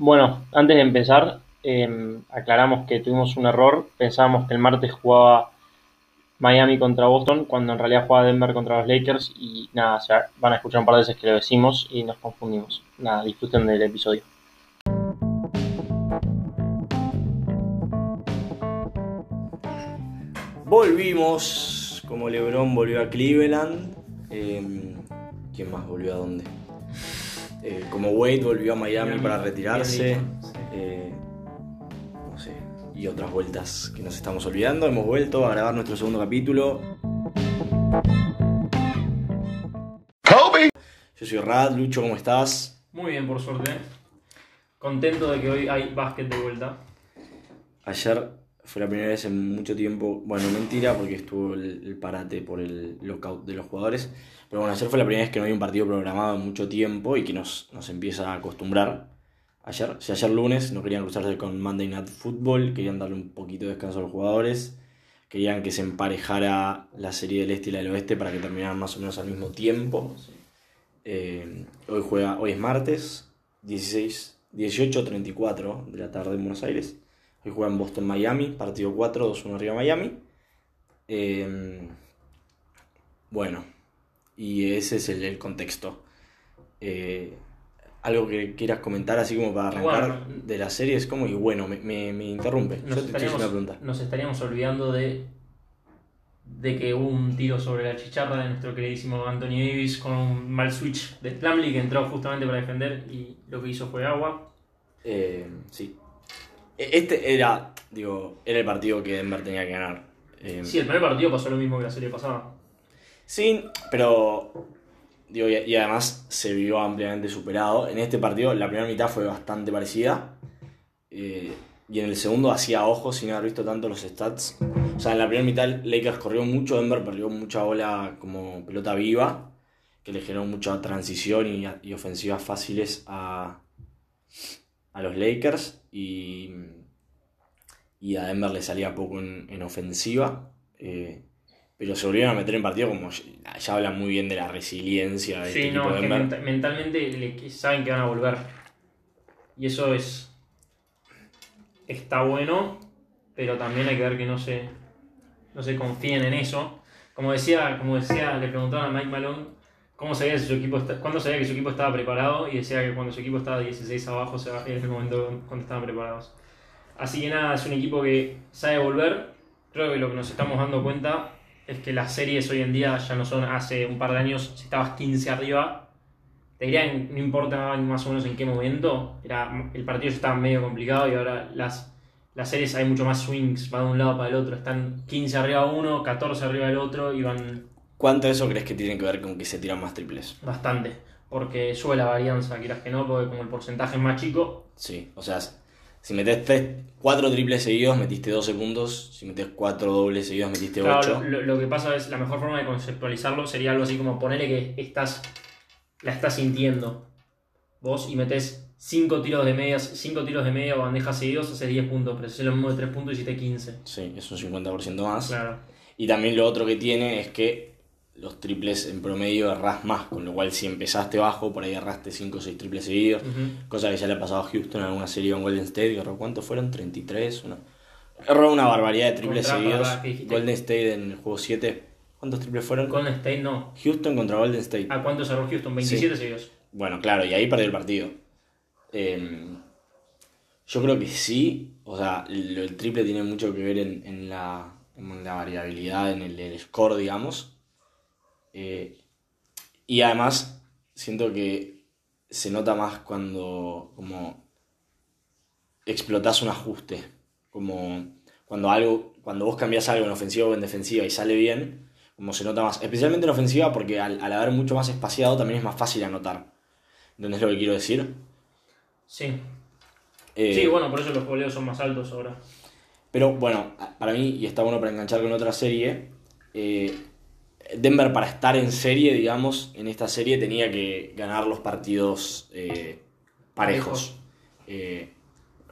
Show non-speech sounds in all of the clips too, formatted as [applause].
Bueno, antes de empezar, eh, aclaramos que tuvimos un error. Pensábamos que el martes jugaba Miami contra Boston, cuando en realidad jugaba Denver contra los Lakers. Y nada, o sea, van a escuchar un par de veces que lo decimos y nos confundimos. Nada, disfruten del episodio. Volvimos, como LeBron volvió a Cleveland. Eh, ¿Quién más volvió a dónde? Eh, como Wade volvió a Miami, Miami, para retirarse. Eh, no sé. Y otras vueltas que nos estamos olvidando. Hemos vuelto a grabar nuestro segundo capítulo. Yo soy Rad, Lucho, ¿cómo estás? Muy bien, por suerte. Contento de que hoy hay básquet de vuelta. Ayer fue la primera vez en mucho tiempo, bueno, mentira, porque estuvo el, el parate por el lockout de los jugadores, pero bueno, ayer fue la primera vez que no había un partido programado en mucho tiempo y que nos, nos empieza a acostumbrar. Ayer, si ayer lunes no querían cruzarse con Monday Night Football, querían darle un poquito de descanso a los jugadores, querían que se emparejara la serie del este y la del oeste para que terminaran más o menos al mismo tiempo. Eh, hoy juega, hoy es martes, 16, 18.34 de la tarde en Buenos Aires. Hoy juega en Boston Miami, partido 4, 2-1 arriba Miami. Eh, bueno, y ese es el, el contexto. Eh, algo que quieras comentar así como para arrancar Bueno. de la serie es como, y bueno, me, me, me interrumpe. Nos Yo te haciendo una estaríamos, pregunta. nos estaríamos olvidando de, de que hubo un tiro sobre la chicharra de nuestro queridísimo Anthony Davis con un mal switch de Plumlee que entró justamente para defender y lo que hizo fue agua. Eh, sí. E- Este era, digo, era el partido que Denver tenía que ganar. Eh, Sí, el primer partido pasó lo mismo que la serie pasada. Sí, pero. Digo, y, y además se vio ampliamente superado. En este partido, la primera mitad fue bastante parecida. eh, y en el segundo hacía ojos sin haber visto tanto los stats. O sea, en la primera mitad Lakers corrió mucho, Denver perdió mucha bola como pelota viva, que le generó mucha transición y, y ofensivas fáciles a, a los Lakers. Y, y a Denver le salía poco en, en ofensiva. eh, pero se volvieron a meter en partido como ya, ya hablan muy bien de la resiliencia de Sí, este no, equipo de Denver. mentalmente le- saben que van a volver. Y eso es. Está bueno, pero también hay que ver que no se, no se confíen en eso. Como decía, como decía, le preguntaban a Mike Malone cómo sabía si su equipo está- cuándo sabía que su equipo estaba preparado y decía que cuando su equipo estaba 16 abajo era el momento cuando estaban preparados. Así que nada, es un equipo que sabe volver. Creo que lo que nos estamos dando cuenta es que las series hoy en día ya no son hace un par de años, si estabas 15 arriba, te dirían, no importa más o menos en qué momento, era, el partido ya estaba medio complicado y ahora las, las series hay mucho más swings, va de un lado para el otro, están 15 arriba uno, 14 arriba del otro y van ¿Cuánto de eso crees que tiene que ver con que se tiran más triples? bastante, porque sube la varianza, quieras que no, porque como el porcentaje es más chico, Sí, o sea, si metes 3, 4 triples seguidos, metiste 12 puntos. Si metes 4 dobles seguidos, metiste 8. Claro, lo, lo que pasa es, la mejor forma de conceptualizarlo sería algo así como ponerle que estás, la estás sintiendo vos y metes 5 tiros de medias, 5 tiros de media o bandejas seguidos, haces 10 puntos, pero si haces lo mismo de 3 puntos hiciste 15. Sí, es un 50% más. Claro. Y también lo otro que tiene es que los triples en promedio errás más, con lo cual si empezaste bajo, por ahí erraste 5 o 6 triples seguidos, cosa que ya le ha pasado a Houston en alguna serie con Golden State, que erró cuántos fueron, 33, una... erró una barbaridad de triples Contra- seguidos. Golden State en el juego 7, ¿cuántos triples fueron? Golden State no. Houston contra Golden State. ¿A cuánto cerró Houston? 27 seguidos. Bueno, claro, y ahí perdió el partido. Eh, yo creo que sí, o sea, lo- el triple tiene mucho que ver en, en la, en la variabilidad, en el, el score, digamos. Eh, y además, siento que se nota más cuando como explotás un ajuste. Como cuando algo, cuando vos cambiás algo en ofensiva o en defensiva y sale bien, como se nota más. Especialmente en ofensiva porque al, al haber mucho más espaciado también es más fácil anotar. ¿Entendés lo que quiero decir? Sí. Eh, Sí, bueno, por eso los goleos son más altos ahora. Pero bueno, para mí, y está bueno para enganchar con otra serie, eh, Denver para estar en serie, digamos, en esta serie tenía que ganar los partidos eh, parejos. Eh,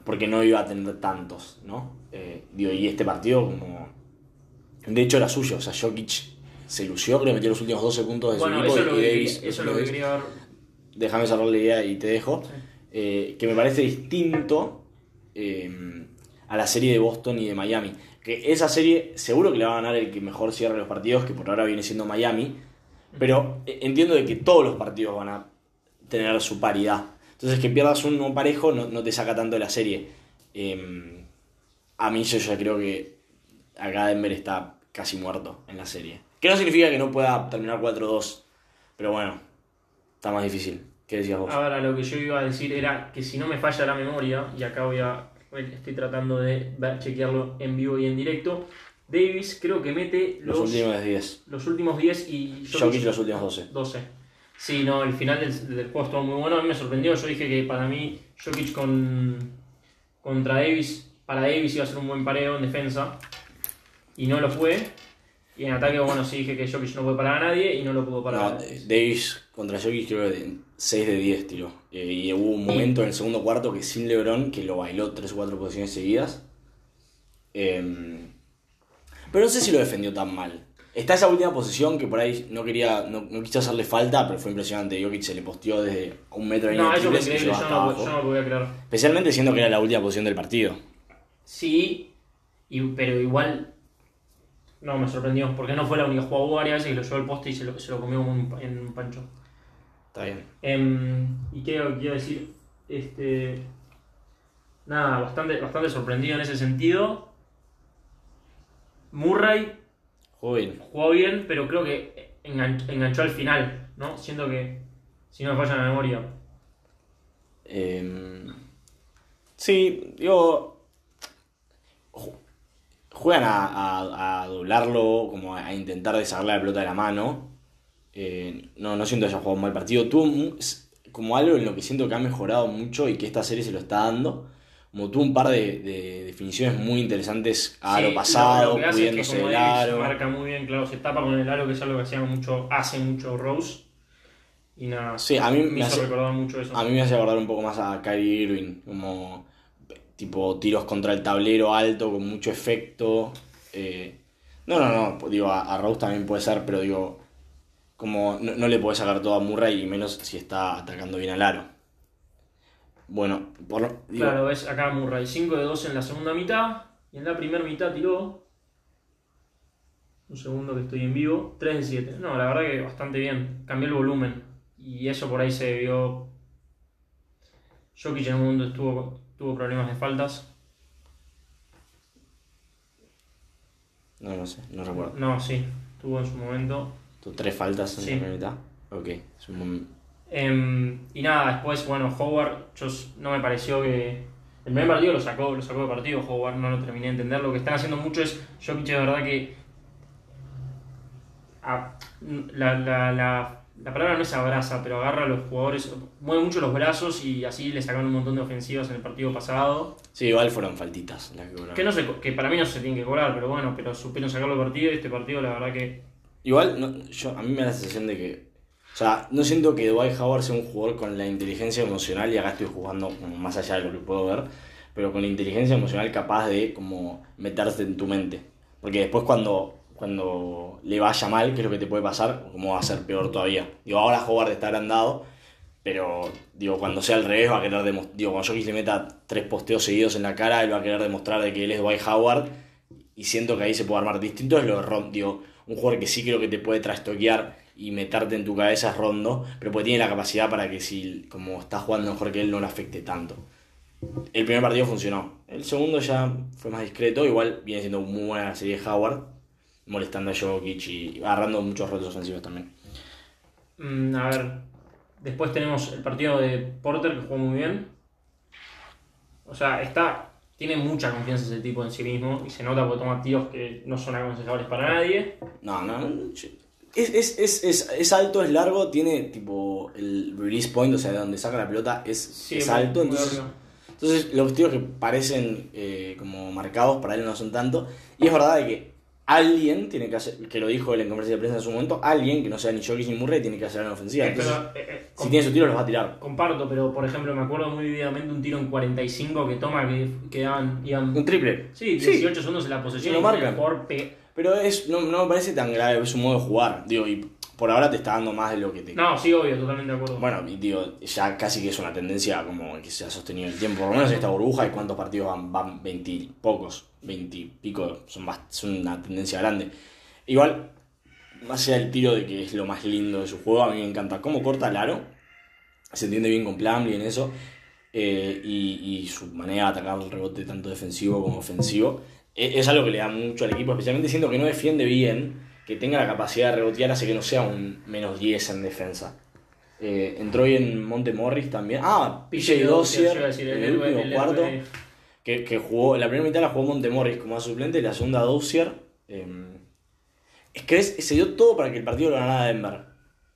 porque no iba a tener tantos, ¿no? Eh, digo, y este partido como... De hecho era suyo, o sea, Jokic se lució, creo que metió los últimos 12 puntos de Bueno, su eso equipo lo y Davis... eso es lo que quería ver. Déjame cerrar la idea y te dejo. Sí. eh, que me parece distinto a la serie de Boston y de Miami. Que esa serie seguro que le va a ganar el que mejor cierre los partidos, que por ahora viene siendo Miami, pero eh, entiendo de que todos los partidos van a tener su paridad. Entonces que pierdas uno parejo no, no te saca tanto de la serie. Eh, a mí yo ya creo que acá Denver está casi muerto en la serie. Que no significa que no pueda terminar 4-2, pero bueno, está más difícil. ¿Qué decías vos? Ahora lo que yo iba a decir era que si no me falla la memoria, y acá voy a. estoy tratando de ver- chequearlo en vivo y en directo. Davis creo que mete los, los, últimos 10. los últimos 10 y Jokic los últimos 12. 12. Sí, no, el final del, del juego estuvo muy bueno. A mí me sorprendió. Yo dije que para mí Jokic con, contra Davis, para Davis iba a ser un buen pareo en defensa. Y no lo fue. Y en ataque, bueno, sí dije que Jokic no puede parar a nadie y no lo pudo parar. No, Davis contra Jokic creo que 6 de 10 tiró. Eh, y hubo un momento en el segundo cuarto que sin LeBron, que lo bailó 3 o 4 posiciones seguidas. Eh, pero no sé si lo defendió tan mal. Está esa última posición que por ahí no quería, no, no quiso hacerle falta, pero fue impresionante. Jokic se le posteó desde un metro y no, medio eso y increíble. Yo no, abajo. yo no lo podía creer. Especialmente siendo que era la última posición del partido. Sí, y, pero igual no me sorprendió. Porque no fue la única. Jugó varias veces y lo llevó al poste y se lo, se lo comió un, en un pancho. Está bien. Em, ¿Y qué quiero decir? Este, nada, bastante, bastante sorprendido en ese sentido. Murray Jugó bien. jugó bien, pero creo que engan- enganchó al final, ¿no? Siento que, si no me falla la memoria. Eh, sí, digo. Ju- Juegan a, a- a doblarlo, como a intentar desarrollar la pelota de la mano. Eh, no, no siento que haya jugado un mal partido. Tuvo como algo en lo que siento que ha mejorado mucho y que esta serie se lo está dando. Como tuvo un par de, de definiciones muy interesantes a Sí, lo pasado, lo, hace es que aro. marca muy bien, claro, se tapa con el aro, que es algo que hacía mucho, hace mucho Rose. Y nada, Sí, a mí me me hizo hace, recordar mucho eso. A mí me hace acordar un poco más a Kyrie Irving, como tipo tiros contra el tablero alto con mucho efecto. eh, no, no, no, digo, a, Rose también puede ser, pero digo, como no, le puedes sacar todo a Murray y menos si está atacando bien al aro. Bueno, por, lo- digo, Claro, ves acá Murray, 5 de 2 en la segunda mitad. Y en la primera mitad tiró. Un segundo que estoy en vivo. 3 de 7. No, la verdad que bastante bien. Cambió el volumen. Y eso por ahí se vio. Jokic en un momento tuvo, tuvo problemas de faltas. no, no sé, no recuerdo. No, sí, tuvo en su momento. ¿Tú tres faltas en Sí. la primera mitad? Ok, es un Em, y nada, después, bueno, Howard, yo no me pareció que. El primer partido lo sacó, lo sacó de partido, Howard no lo terminé de entender. Lo que están haciendo mucho es. Jokic es verdad que. a- la, la, la, la palabra no es abraza, pero agarra a los jugadores, mueve mucho los brazos y así le sacaron un montón de ofensivas en el partido pasado. Sí, igual fueron faltitas las que cobraron. Que, no se, que para mí no se tienen que cobrar, pero bueno, pero supieron sacarlo del partido y este partido la verdad que. Igual, no, yo, a mí me da la sensación de que. O sea, no siento que Dwight Howard sea un jugador con la inteligencia emocional, y acá estoy jugando más allá de lo que puedo ver, pero con la inteligencia emocional capaz de como meterse en tu mente. Porque después cuando, cuando le vaya mal, que es lo que te puede pasar, como va a ser peor todavía. Digo, ahora Howard está agrandado, pero digo, cuando sea al revés va a querer demostrar, digo, cuando Jokic le meta tres posteos seguidos en la cara, él va a querer demostrar de que él es Dwight Howard y siento que ahí se puede armar distinto es lo de Rondo, digo, un jugador que sí creo que te puede trastoquear y meterte en tu cabeza es Rondo, pero pues tiene la capacidad para que si como está jugando mejor que él no le afecte tanto. El primer partido funcionó, el segundo ya fue más discreto, igual viene siendo muy buena la serie de Howard, molestando a Jokic y agarrando muchos retos ofensivos también. Mm, a ver, después tenemos el partido de Porter que jugó muy bien. O sea, está, tiene mucha confianza ese tipo en sí mismo y se nota porque toma tiros que no son aconsejables para nadie. No, no, es, es, es, es, es alto, es largo, tiene tipo el release point, o sea, de donde saca la pelota es, Sí, es alto. Entonces, los tiros que parecen eh, como marcados para él no son tanto. Y es verdad de que alguien tiene que hacer, que lo dijo él en conferencia de prensa en su momento, alguien que no sea ni Jokic ni Murray tiene que hacer la ofensiva. Eh, Entonces, pero, eh, eh, si tiene sus tiros, los va a tirar. Comparto, pero por ejemplo me acuerdo muy vividamente un tiro en 45 que toma que quedaban, iban, Un triple. sí, 18 segundos en la posesión Sí, lo marcan. jugador pe- Pero es, no, no me parece tan grave, es un modo de jugar. Digo, y por ahora te está dando más de lo que te... No, sí, obvio, totalmente de acuerdo. Bueno, y digo, ya casi que es una tendencia como que se ha sostenido en el tiempo. Por lo menos en esta burbuja, ¿y cuántos partidos van? Van 20 pocos, 20 y pico, son, más, son una tendencia grande. Igual, más allá del tiro de que es lo más lindo de su juego, a mí me encanta cómo corta el aro. Se entiende bien con Plumlee en eso. eh, y, y su manera de atacar el rebote tanto defensivo como ofensivo. e- Es, algo que le da mucho al equipo, especialmente siendo que no defiende bien, que tenga la capacidad de rebotear, hace que no sea un menos 10 en defensa. Eh, entró bien Monte Morris también. Ah, PJ a decir, en el último cuarto. Que, que jugó, la primera mitad la jugó Montemorris como suplente, la segunda Dozier. eh, es que es- se dio todo para que el partido lo ganara Denver.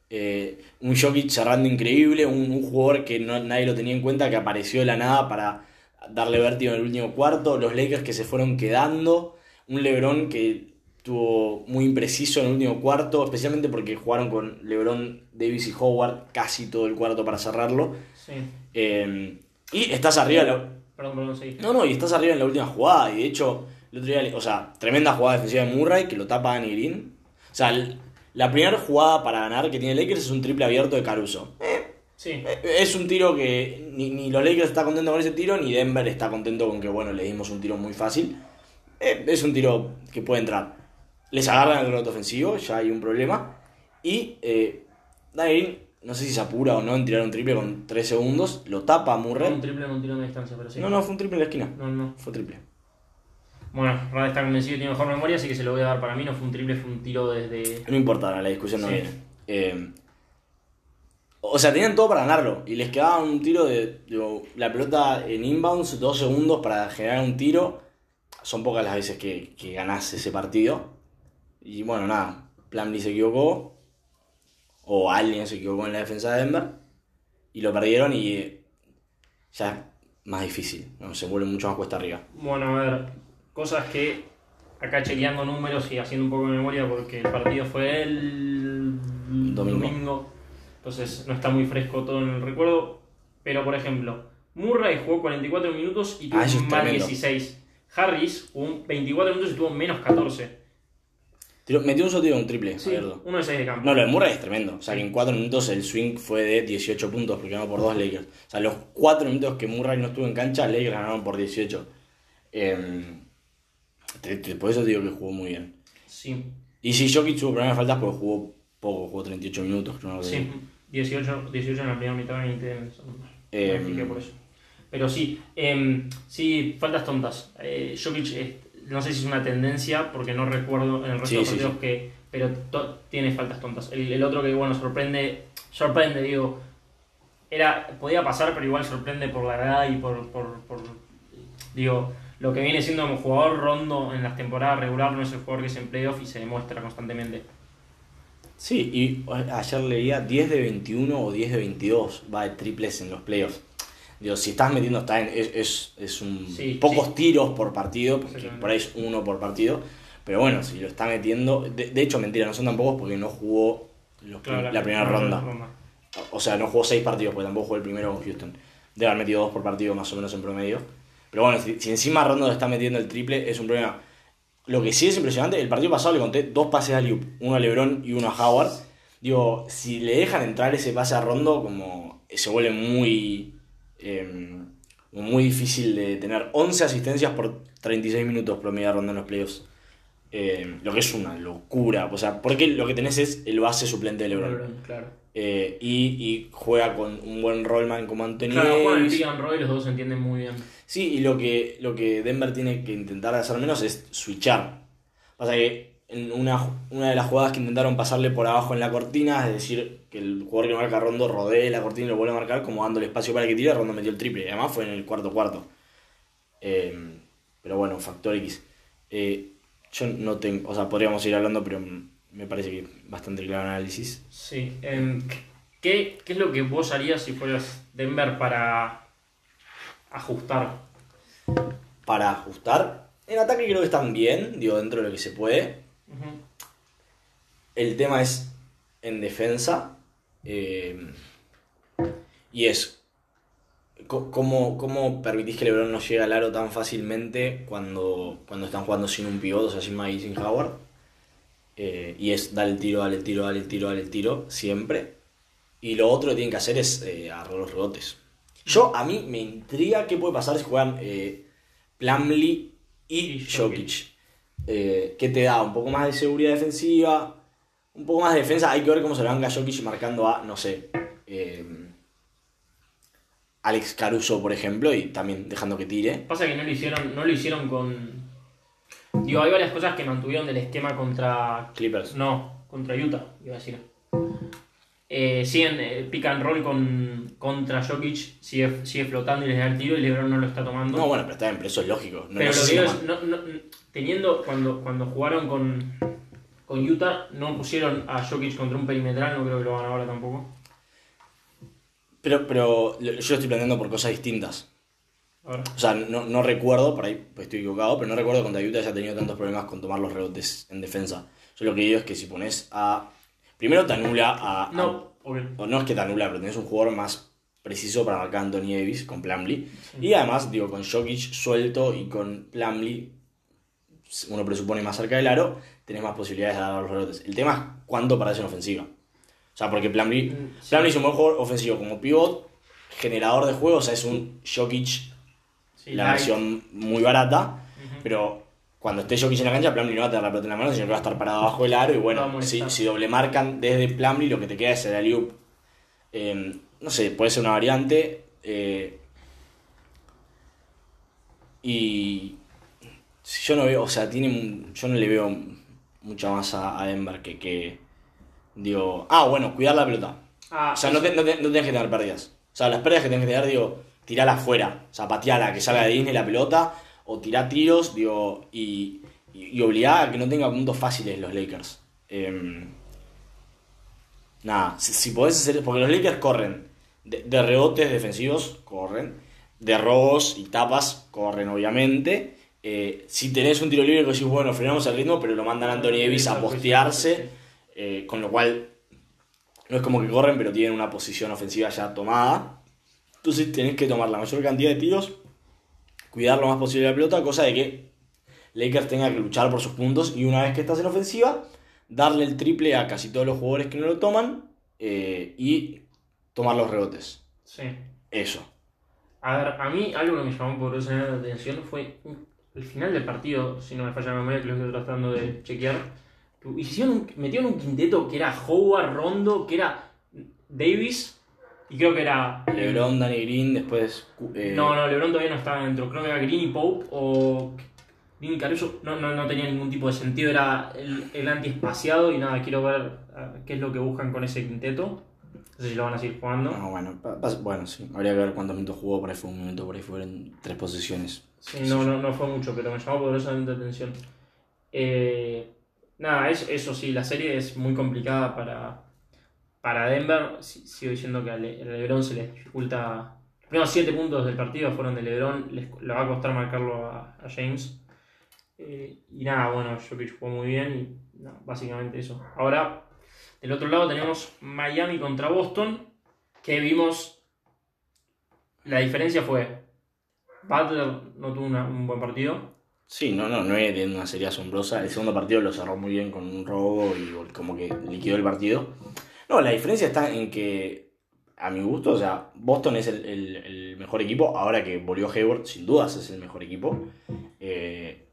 Eh, un Jokic cerrando increíble, un, un jugador que no, nadie lo tenía en cuenta, que apareció de la nada para darle vértigo en el último cuarto, los Lakers que se fueron quedando, un LeBron que estuvo muy impreciso en el último cuarto, especialmente porque jugaron con LeBron, Davis y Howard casi todo el cuarto para cerrarlo. Sí. Eh, y estás arriba, la- Perdón, perdón, sí. no, no, y estás arriba en la última jugada. Y de hecho, el otro día, o sea, tremenda jugada defensiva de Murray que lo tapa Danny Green. O sea, el- la primera jugada para ganar que tiene Lakers es un triple abierto de Caruso. Sí. Es un tiro que ni, ni los Lakers están contentos con ese tiro, ni Denver está contento con que, bueno, le dimos un tiro muy fácil. Eh, Es un tiro que puede entrar. Les agarran el rebote ofensivo, ya hay un problema. Y eh, no sé si se apura o no en tirar un triple con 3 segundos, lo tapa a Murray. Un triple no un tiro de distancia, pero sí. No, no, fue un triple en la esquina. No, no. Fue triple. Bueno, Rad está convencido que tiene mejor memoria, así que se lo voy a dar para mí. No fue un triple, fue un tiro desde. No importa, la discusión no Sí. viene. Eh, o sea, tenían todo para ganarlo. Y les quedaba un tiro de. digo, la pelota en inbounds, dos segundos para generar un tiro. Son pocas las veces que, que ganás ese partido. Y bueno, nada. Plumlee se equivocó. O alguien se equivocó en la defensa de Denver. Y lo perdieron y. Ya es más difícil. ¿no? Se vuelve mucho más cuesta arriba. Bueno, a ver, cosas que acá chequeando números y haciendo un poco de memoria porque el partido fue el Domingo. entonces no está muy fresco todo en el recuerdo. Pero por ejemplo, Murray jugó 44 minutos y tuvo Ah, más tremendo. 16. Harris jugó 24 minutos y tuvo menos 14. Tiro- metió un solo un triple. Sí, uno de 6 de campo. No, lo de Murray es tremendo. O sea, que en 4 minutos el swing fue de 18 puntos porque ganó por 2 Lakers. O sea, los 4 minutos que Murray no estuvo en cancha, Lakers ganaron por 18. Eh, te- te- por eso te digo que jugó muy bien. Sí, Y sí, Jokic tuvo problemas de faltas porque jugó poco, jugó 38 minutos. creo que- sí. 18, 18 en la primera mitad, 20 en. Eh, por eso. Pero sí, em, sí, faltas tontas. Eh, Jokic, eh, no sé si es una tendencia, porque no recuerdo en el resto Sí, de los sí, partidos que. Pero to- tiene faltas tontas. El, el otro que, bueno, sorprende. Sorprende, digo. Era, podía pasar, pero igual sorprende por la edad y por, por, por, Digo, lo que viene siendo como jugador rondo en las temporadas regular no es el jugador que es en playoff y se demuestra constantemente. Sí, y ayer leía 10 de 21 o 10 de 22 va de triples en los playoffs. Digo, si estás metiendo, está en, es, es, es un Sí, pocos sí. tiros por partido, porque por ahí es uno por partido. Pero bueno, si lo está metiendo. De, de hecho, mentira, no son tan pocos porque no jugó los prim- Claro, la, primera ronda. O sea, no jugó 6 partidos porque tampoco jugó el primero con Houston. Debe haber metido 2 por partido más o menos en promedio. Pero bueno, si, si encima Rondo está metiendo el triple, es un problema. Lo que sí es impresionante, el partido pasado le conté dos pases a Liup, uno a LeBron y uno a Howard. Digo, si le dejan entrar ese pase a Rondo, como se vuelve muy eh, muy difícil de tener 11 asistencias por 36 minutos promedio de Rondo en los playoffs. Eh, lo que es una locura. O sea, porque lo que tenés es el base suplente de LeBron. LeBron, claro. Eh, y, y juega con un buen rollman como Anthony Claro, juegan el Davis. pick and roll y los dos se entienden muy bien. Sí, y lo que, lo que Denver tiene que intentar hacer menos es switchar. Pasa que en una, una de las jugadas que intentaron pasarle por abajo en la cortina, es decir, que el jugador que marca a Rondo rodee la cortina y lo vuelve a marcar, como dándole espacio para que tire, Rondo metió el triple. Además fue en el cuarto cuarto. Eh, pero bueno, factor X. Eh, yo no tengo, o sea, podríamos ir hablando, pero me parece que bastante claro el análisis. Sí. em, ¿qué, ¿Qué es lo que vos harías si fueras Denver para ajustar? Para ajustar, en ataque creo que están bien, digo, dentro de lo que se puede. El tema es en defensa. Eh, y es. ¿Cómo, ¿Cómo permitís que LeBron no llegue al aro tan fácilmente cuando, cuando están jugando sin un pivot, o sea, sin Maggie sin Howard? Eh, y es dale el tiro, dale el tiro, dale el tiro, dale el tiro, siempre. Y lo otro que tienen que hacer es eh, agarrar los rebotes. Yo, a mí me intriga qué puede pasar si juegan eh, Plumlee y Y Jokic. Eh, ¿Qué te da? Un poco más de seguridad defensiva, un poco más de defensa. Hay que ver cómo se le venga Jokic marcando a, no sé, eh, Alex Caruso, por ejemplo, y también dejando que tire. Pasa que no lo hicieron, no lo hicieron con. Digo, hay varias cosas que mantuvieron del esquema contra. Clippers. No, contra Utah, iba a decir. Eh, siguen eh, pick and roll con, contra Jokic, sigue, sigue flotando y les da el tiro y LeBron no lo está tomando. No, bueno, pero está bien, pero eso es lógico. No Pero lo que digo es, no, no, teniendo, cuando, cuando jugaron con, con Utah, no pusieron a Jokic contra un perimetral, no creo que lo hagan ahora tampoco. Pero, pero lo- yo estoy planteando por cosas distintas. Ahora. O sea, no, no recuerdo, por ahí pues estoy equivocado, pero no recuerdo cuando Utah haya tenido tantos problemas con tomar los rebotes en defensa. Yo lo que digo es que si pones a. Primero te anula a. a- No, o no es que te anula, pero tenés un jugador más preciso para marcar a Anthony Davis con Plumlee. Y además, digo, con Jokic suelto y con Plumlee, uno presupone más cerca del aro, tenés más posibilidades de dar los rebotes. El tema es cuánto parás en ofensiva. O sea, porque Plumlee, Mm, sí. Plumlee es un buen jugador ofensivo como pivot, generador de juego, o sea, es un Jokic Sí, la light. versión muy barata, pero cuando esté Jokic en la cancha, Plumlee no va a tener la pelota en la mano, sino que va a estar parado [laughs] abajo del aro y bueno, si, si doble marcan desde Plumlee, lo que te queda es el alley no sé, puede ser una variante. eh, y yo no veo, o sea, tiene yo no le veo mucho más a, a Denver que, que digo, ah, bueno, cuidar la pelota. Ah, O sea, no, te- no, te- no tenés que tener pérdidas. O sea, las pérdidas que tenés que tener, digo, tirala afuera. O sea, pateala, que salga de Disney la pelota. O tirar tiros, digo, y, y, y obligar a que no tenga puntos fáciles los Lakers. Em, nada, si, si podés hacer. Porque los Lakers corren de, de rebotes defensivos, corren. De robos y tapas, corren, obviamente. Eh, si tenés un tiro libre que decís, bueno, frenamos el ritmo, pero lo mandan a Anthony Davis a postearse. eh, con lo cual no es como que corren, pero tienen una posición ofensiva ya tomada. Entonces tenés que tomar la mayor cantidad de tiros, cuidar lo más posible la pelota, cosa de que Lakers tenga que luchar por sus puntos y una vez que estás en ofensiva, darle el triple a casi todos los jugadores que no lo toman eh, y tomar los rebotes. Sí. Eso. A ver, a mí algo que me llamó poderosamente la atención fue un- el final del partido, si no me falla la memoria, que lo estoy tratando de chequear. que Hicieron un- metieron un quinteto que era Howard, Rondo, que era Davis y creo que era. LeBron, Danny Green, después... eh, No, no, LeBron todavía no estaba dentro. Creo que era Green y Pope o. Green y Caruso. No, no, no tenía ningún tipo de sentido. Era el, el anti-espaciado y nada, quiero ver eh, qué es lo que buscan con ese quinteto. No sé si lo van a seguir jugando. no, bueno, pa- pa- bueno, sí. Habría que ver cuántos minutos jugó, por ahí fue un minuto, por ahí fueron tres posiciones. Sí, no, no, no fue mucho, pero me llamó poderosamente la atención. Eh, nada, es- eso sí, la serie es muy complicada para, para Denver. Si- Sigo diciendo que a Le- LeBron se les dificulta. Los primeros 7 puntos del partido fueron de LeBron, les, le va a costar marcarlo a, a James. Eh, y nada, bueno, Jokic jugó muy bien y no, básicamente eso. Ahora, del otro lado tenemos Miami contra Boston, que vimos. La diferencia fue Butler no tuvo un buen partido. Sí, no, no, no es de una serie asombrosa. El segundo partido lo cerró muy bien con un robo y como que liquidó el partido. No, la diferencia está en que, a mi gusto, o sea, Boston es el mejor equipo. Ahora que volvió Hayward, sin dudas es el mejor equipo. Eh,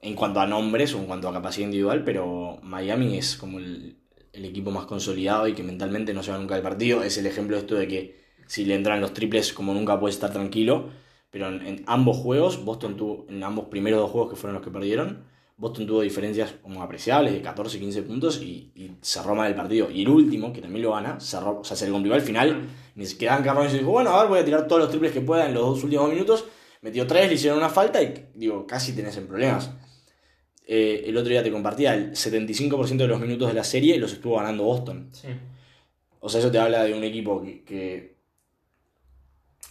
en cuanto a nombres o en cuanto a capacidad individual, pero Miami es como el, el equipo más consolidado y que mentalmente no se va nunca del partido. Es el ejemplo de esto de que si le entran los triples, como nunca puede estar tranquilo. Pero en, en ambos juegos, Boston tuvo, en ambos primeros dos juegos que fueron los que perdieron, Boston tuvo diferencias como apreciables de 14, 15 puntos y, y cerró mal el partido. Y el último, que también lo gana, cerró, o sea, se le complicó al final. Ni siquiera Dan Carroll dijo, bueno, a ver, voy a tirar todos los triples que pueda en los dos últimos minutos. Metió tres, le hicieron una falta y, digo, casi tenés en problemas. Eh, el otro día te compartía, el 75% de los minutos de la serie los estuvo ganando Boston. Sí. O sea, eso te habla de un equipo que, que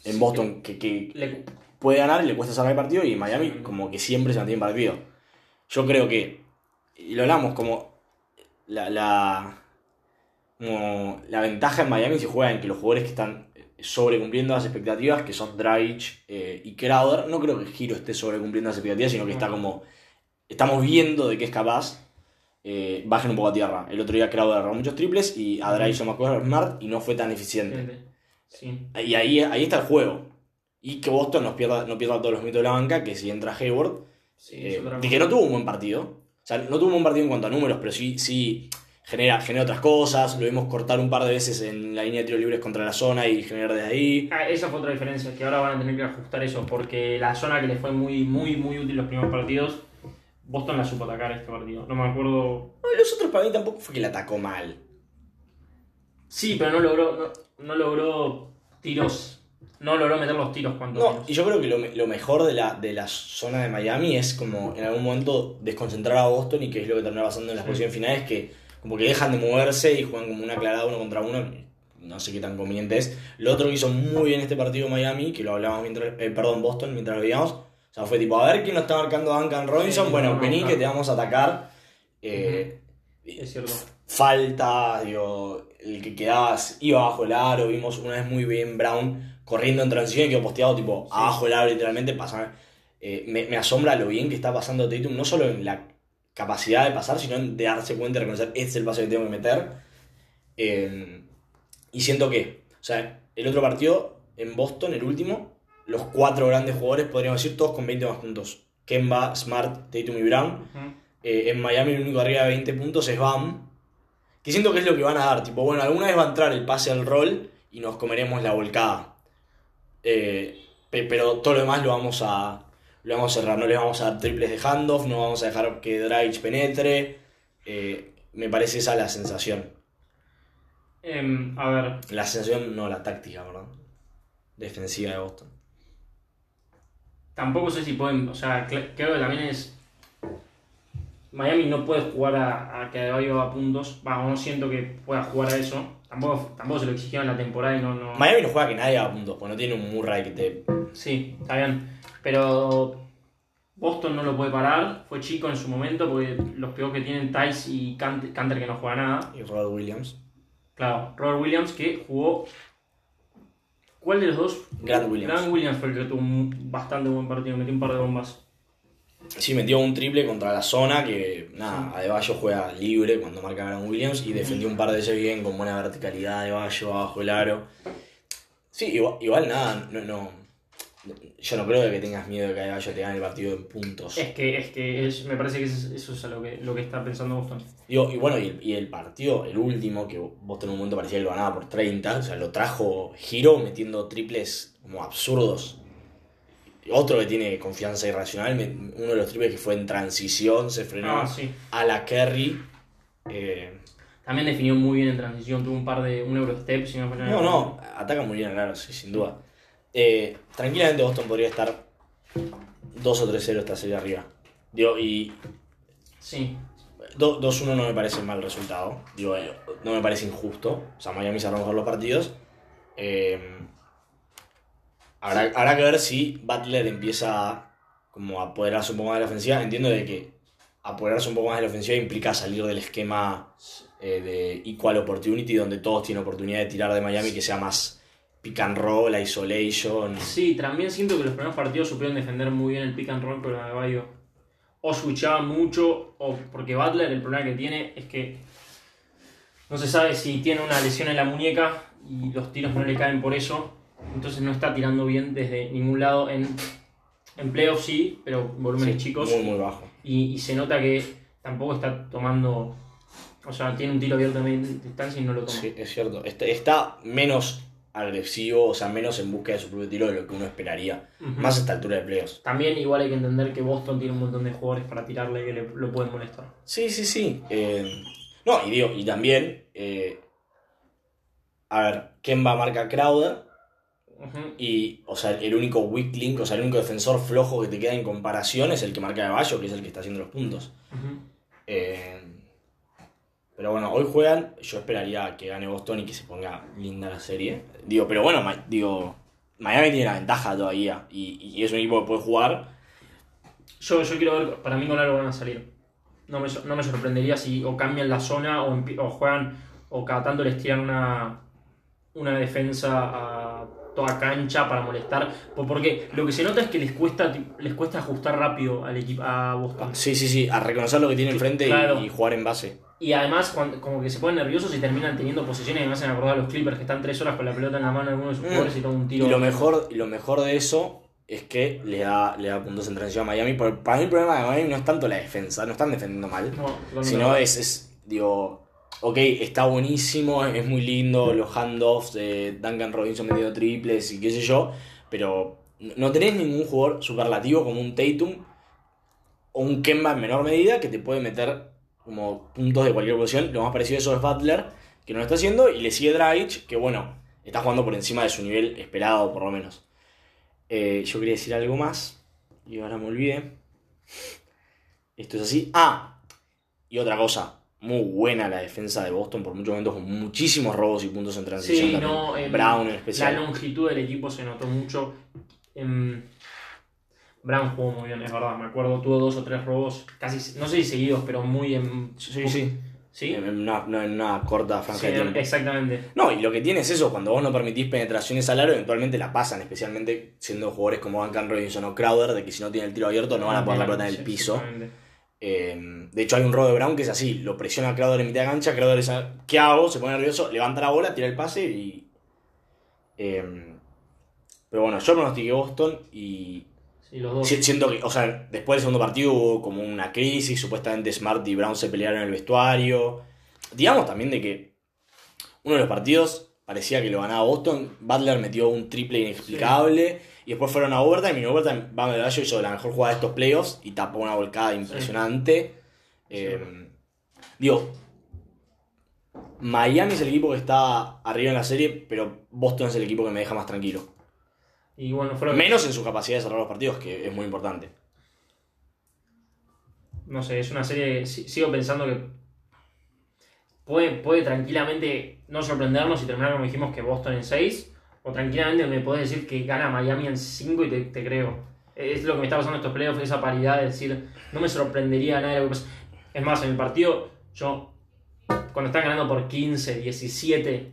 en Boston que, que Le- puede ganar y le cuesta cerrar el partido y en Miami como que siempre se mantiene en partido. Yo creo que, y lo hablamos como la, la, como la ventaja en Miami se juega en que los jugadores que están sobrecumpliendo las expectativas, que son Dragic eh, y Crowder, no creo que Giro esté sobrecumpliendo las expectativas, sino que está como, estamos viendo de qué es capaz. eh, bajen un poco a tierra. El otro día Crowder agarró muchos triples y a Dry hizo más cosas Smart y no fue tan eficiente. Sí. Y ahí, ahí está el juego. Y que Boston nos pierda, no pierda todos los mitos de la banca, que si entra Hayward, Sí, eh, de que no tuvo un buen partido. O sea, no tuvo un buen partido en cuanto a números, pero sí, sí genera, genera otras cosas. Lo vimos cortar un par de veces en la línea de tiros libres contra la zona y generar desde ahí. Ah, esa fue otra diferencia, que ahora van a tener que ajustar eso, porque la zona que les fue muy, muy, muy útil los primeros partidos, Boston la supo atacar este partido. No me acuerdo. No, los otros para mí tampoco fue que la atacó mal. Sí, pero no logró, no, no logró tiros. No logró meter los tiros cuando No, menos. y yo creo que lo, me- lo mejor de la, de la zona de Miami es como en algún momento desconcentrar a Boston y que es lo que termina pasando en las Sí. posiciones finales, que como que dejan de moverse y juegan como una aclarada uno contra uno. No sé qué tan conveniente es. Lo otro que hizo muy bien este partido Miami, que lo hablábamos mientras, eh, perdón, Boston, mientras lo veíamos, o sea, fue tipo, a ver quién lo está marcando a Duncan Robinson, Sí, bueno, vení que te vamos a atacar. Eh, Es cierto. Falta, digo, el que quedaba iba bajo el aro, vimos una vez muy bien Brown corriendo en transición y quedó posteado tipo Sí. abajo el aro literalmente, pasa, eh, me, me asombra lo bien que está pasando Tatum, no solo en la capacidad de pasar, sino en de darse cuenta y reconocer, este es el paso que tengo que meter. Eh, y siento que, o sea, el otro partido en Boston, el último, los cuatro grandes jugadores, podríamos decir, todos con 20 más puntos. Kemba, Smart, Tatum y Brown. Eh, en Miami el único arriba de 20 puntos es Bam. Que siento que es lo que van a dar. Tipo, bueno, alguna vez va a entrar el pase al rol y nos comeremos la volcada. Eh, pe- pero todo lo demás lo vamos a lo vamos a cerrar. No les vamos a dar triples de handoff, no vamos a dejar que Dragic penetre. Eh, me parece esa la sensación. Em, a ver, La sensación, no la táctica, ¿verdad? Defensiva de Boston. tampoco sé si pueden. O sea, creo que también es. Miami no puede jugar a, a que Adebayo a puntos. Va, no siento que pueda jugar a eso. Tampoco, tampoco se lo exigieron en la temporada y no. no... Miami no juega que nadie a puntos, porque no tiene un Murray que te. Sí, está bien. Pero Boston no lo puede parar. Fue chico en su momento porque los peores que tienen Tice y Canter, Canter que no juega nada. Y Robert Williams. Claro, Robert Williams que jugó. ¿Cuál de los dos? Grant Williams. Grant Williams fue el que tuvo un bastante buen partido, metió un par de bombas. Sí, metió un triple contra la zona que, nada, Adebayo juega libre cuando marca Grant Williams y defendió un par de veces bien con buena verticalidad Adebayo abajo el aro. Sí, igual, igual nada, no, no, yo no creo que tengas miedo de que Adebayo te gane el partido en puntos. Es que, es que es- me parece que eso, eso es lo que, lo que está pensando Boston. Digo, y bueno, y el, y el partido, el último, que Boston en un momento parecía que lo ganaba por 30, o sea, lo trajo Giro metiendo triples como absurdos. Otro que tiene confianza irracional, me- uno de los triples que fue en transición, se frenó Ah, sí. a la Kerry. eh, También definió muy bien en transición, tuvo un par de. un Eurostep, si no fue no, no, ataca muy bien al aro, sí, sin duda. Eh, tranquilamente Boston podría estar 2 o 3-0 esta serie arriba. Digo, y Sí, do- 2-1 no me parece mal resultado. Digo, eh, no me parece injusto. O sea, Miami cerró mejor los partidos. Eh, habrá, habrá que ver si Butler empieza a como a apoderarse un poco más de la ofensiva. Entiendo de que apoderarse un poco más de la ofensiva implica salir del esquema eh, de equal opportunity, donde todos tienen oportunidad de tirar de Miami, que sea más pick and roll, isolation. Sí, también siento que los primeros partidos supieron defender muy bien el pick and roll, pero Adebayo o switchaban mucho, o porque Butler el problema que tiene es que no se sabe si tiene una lesión en la muñeca y los tiros no le caen por eso, entonces no está tirando bien desde ningún lado en, en playoffs sí, pero volúmenes Sí, chicos, Muy, muy bajo. y, y se nota que tampoco está tomando, o sea, tiene un tiro abierto de media distancia y no lo toma. Sí, es cierto. Está, está menos agresivo, o sea, menos en busca de su propio tiro de lo que uno esperaría. Más a esta altura de playoffs. También igual hay que entender que Boston tiene un montón de jugadores para tirarle que le, lo pueden molestar. Sí, sí, sí. Eh, no, y digo, y también, eh, a ver, Kemba marca Crowder Y, o sea, el único weak link, o sea, el único defensor flojo que te queda en comparación es el que marca de Bayo, que es el que está haciendo los puntos. Eh, pero bueno, hoy juegan, yo esperaría que gane Boston y que se ponga linda la serie. Digo, pero bueno, Ma- digo, Miami tiene la ventaja todavía y, y es un equipo que puede jugar. Yo, yo quiero ver, para mí con algo van a salir. No me, no me sorprendería si o cambian la zona o juegan o cada tanto les tiran una, una defensa a toda cancha para molestar. po- Porque lo que se nota es que les cuesta, les cuesta ajustar rápido al equipo, a Boston. Sí, sí, sí, a reconocer lo que tiene enfrente y- Claro. y, jugar en base. Y además, cuando- como que se ponen nerviosos y terminan teniendo posiciones y me hacen acordar a los Clippers que están tres horas con la pelota en la mano de alguno de sus Mm. jugadores y todo un tiro. Y lo mejor, y lo mejor de eso es que le da, le da puntos en transición a Miami. Por- para mí el problema de Miami no es tanto la defensa, no están defendiendo mal. No, sino no. es, es, digo, ok, está buenísimo, es muy lindo, los handoffs de Duncan Robinson metiendo triples y qué sé yo, pero no tenés ningún jugador superlativo como un Tatum o un Kemba en menor medida que te puede meter como puntos de cualquier posición. Lo más parecido a eso es Butler, que no lo está haciendo, y le sigue Dragic, que bueno, está jugando por encima de su nivel esperado, por lo menos. Eh, yo quería decir algo más, y ahora me olvidé. Esto es así. Ah, y otra cosa, muy buena la defensa de Boston por muchos momentos, con muchísimos robos y puntos en transición. Sí, también. no, em, Brown en La especial. longitud del equipo se notó mucho. Em, Brown jugó muy bien, es verdad. Me acuerdo, tuvo dos o tres robos, casi, no sé si seguidos, pero muy en. Sí, sí. ¿Sí? En una, no, en una corta franja Sí, de tiempo. exactamente. No, y lo que tiene es eso, cuando vos no permitís penetraciones al aro, eventualmente la pasan, especialmente siendo jugadores como Duncan Robinson o Crowder, de que si no tienen el tiro abierto no van a poner la pelota en el piso. exactamente. Eh, de hecho, hay un robo de Brown que es así: lo presiona a Crowder en mitad de cancha, Crowder es a- ¿qué hago? Se pone nervioso, levanta la bola, tira el pase y. eh, pero bueno, yo pronostiqué Boston y. Sí, los dos. si- Siento que, o sea, después del segundo partido hubo como una crisis, supuestamente Smart y Brown se pelearon en el vestuario. Digamos también de que uno de los partidos parecía que lo ganaba Boston, Butler metió un triple inexplicable y después fueron a overtime y en overtime Bam Adebayo hizo la mejor jugada de estos playoffs y tapó una volcada impresionante. Eh, digo, Miami es el equipo que está arriba en la serie, pero Boston es el equipo que me deja más tranquilo. Y bueno, fueron. Menos en su capacidad de cerrar los partidos, que es muy importante. No sé, es una serie. que Sigo pensando que. Puede, puede tranquilamente no sorprendernos y terminar como dijimos que Boston en 6. O tranquilamente me puedes decir que gana Miami en 5 y te, te creo. Es lo que me está pasando en estos playoffs, esa paridad de decir, no me sorprendería nada de. Es más, en el partido, yo, cuando están ganando por 15, 17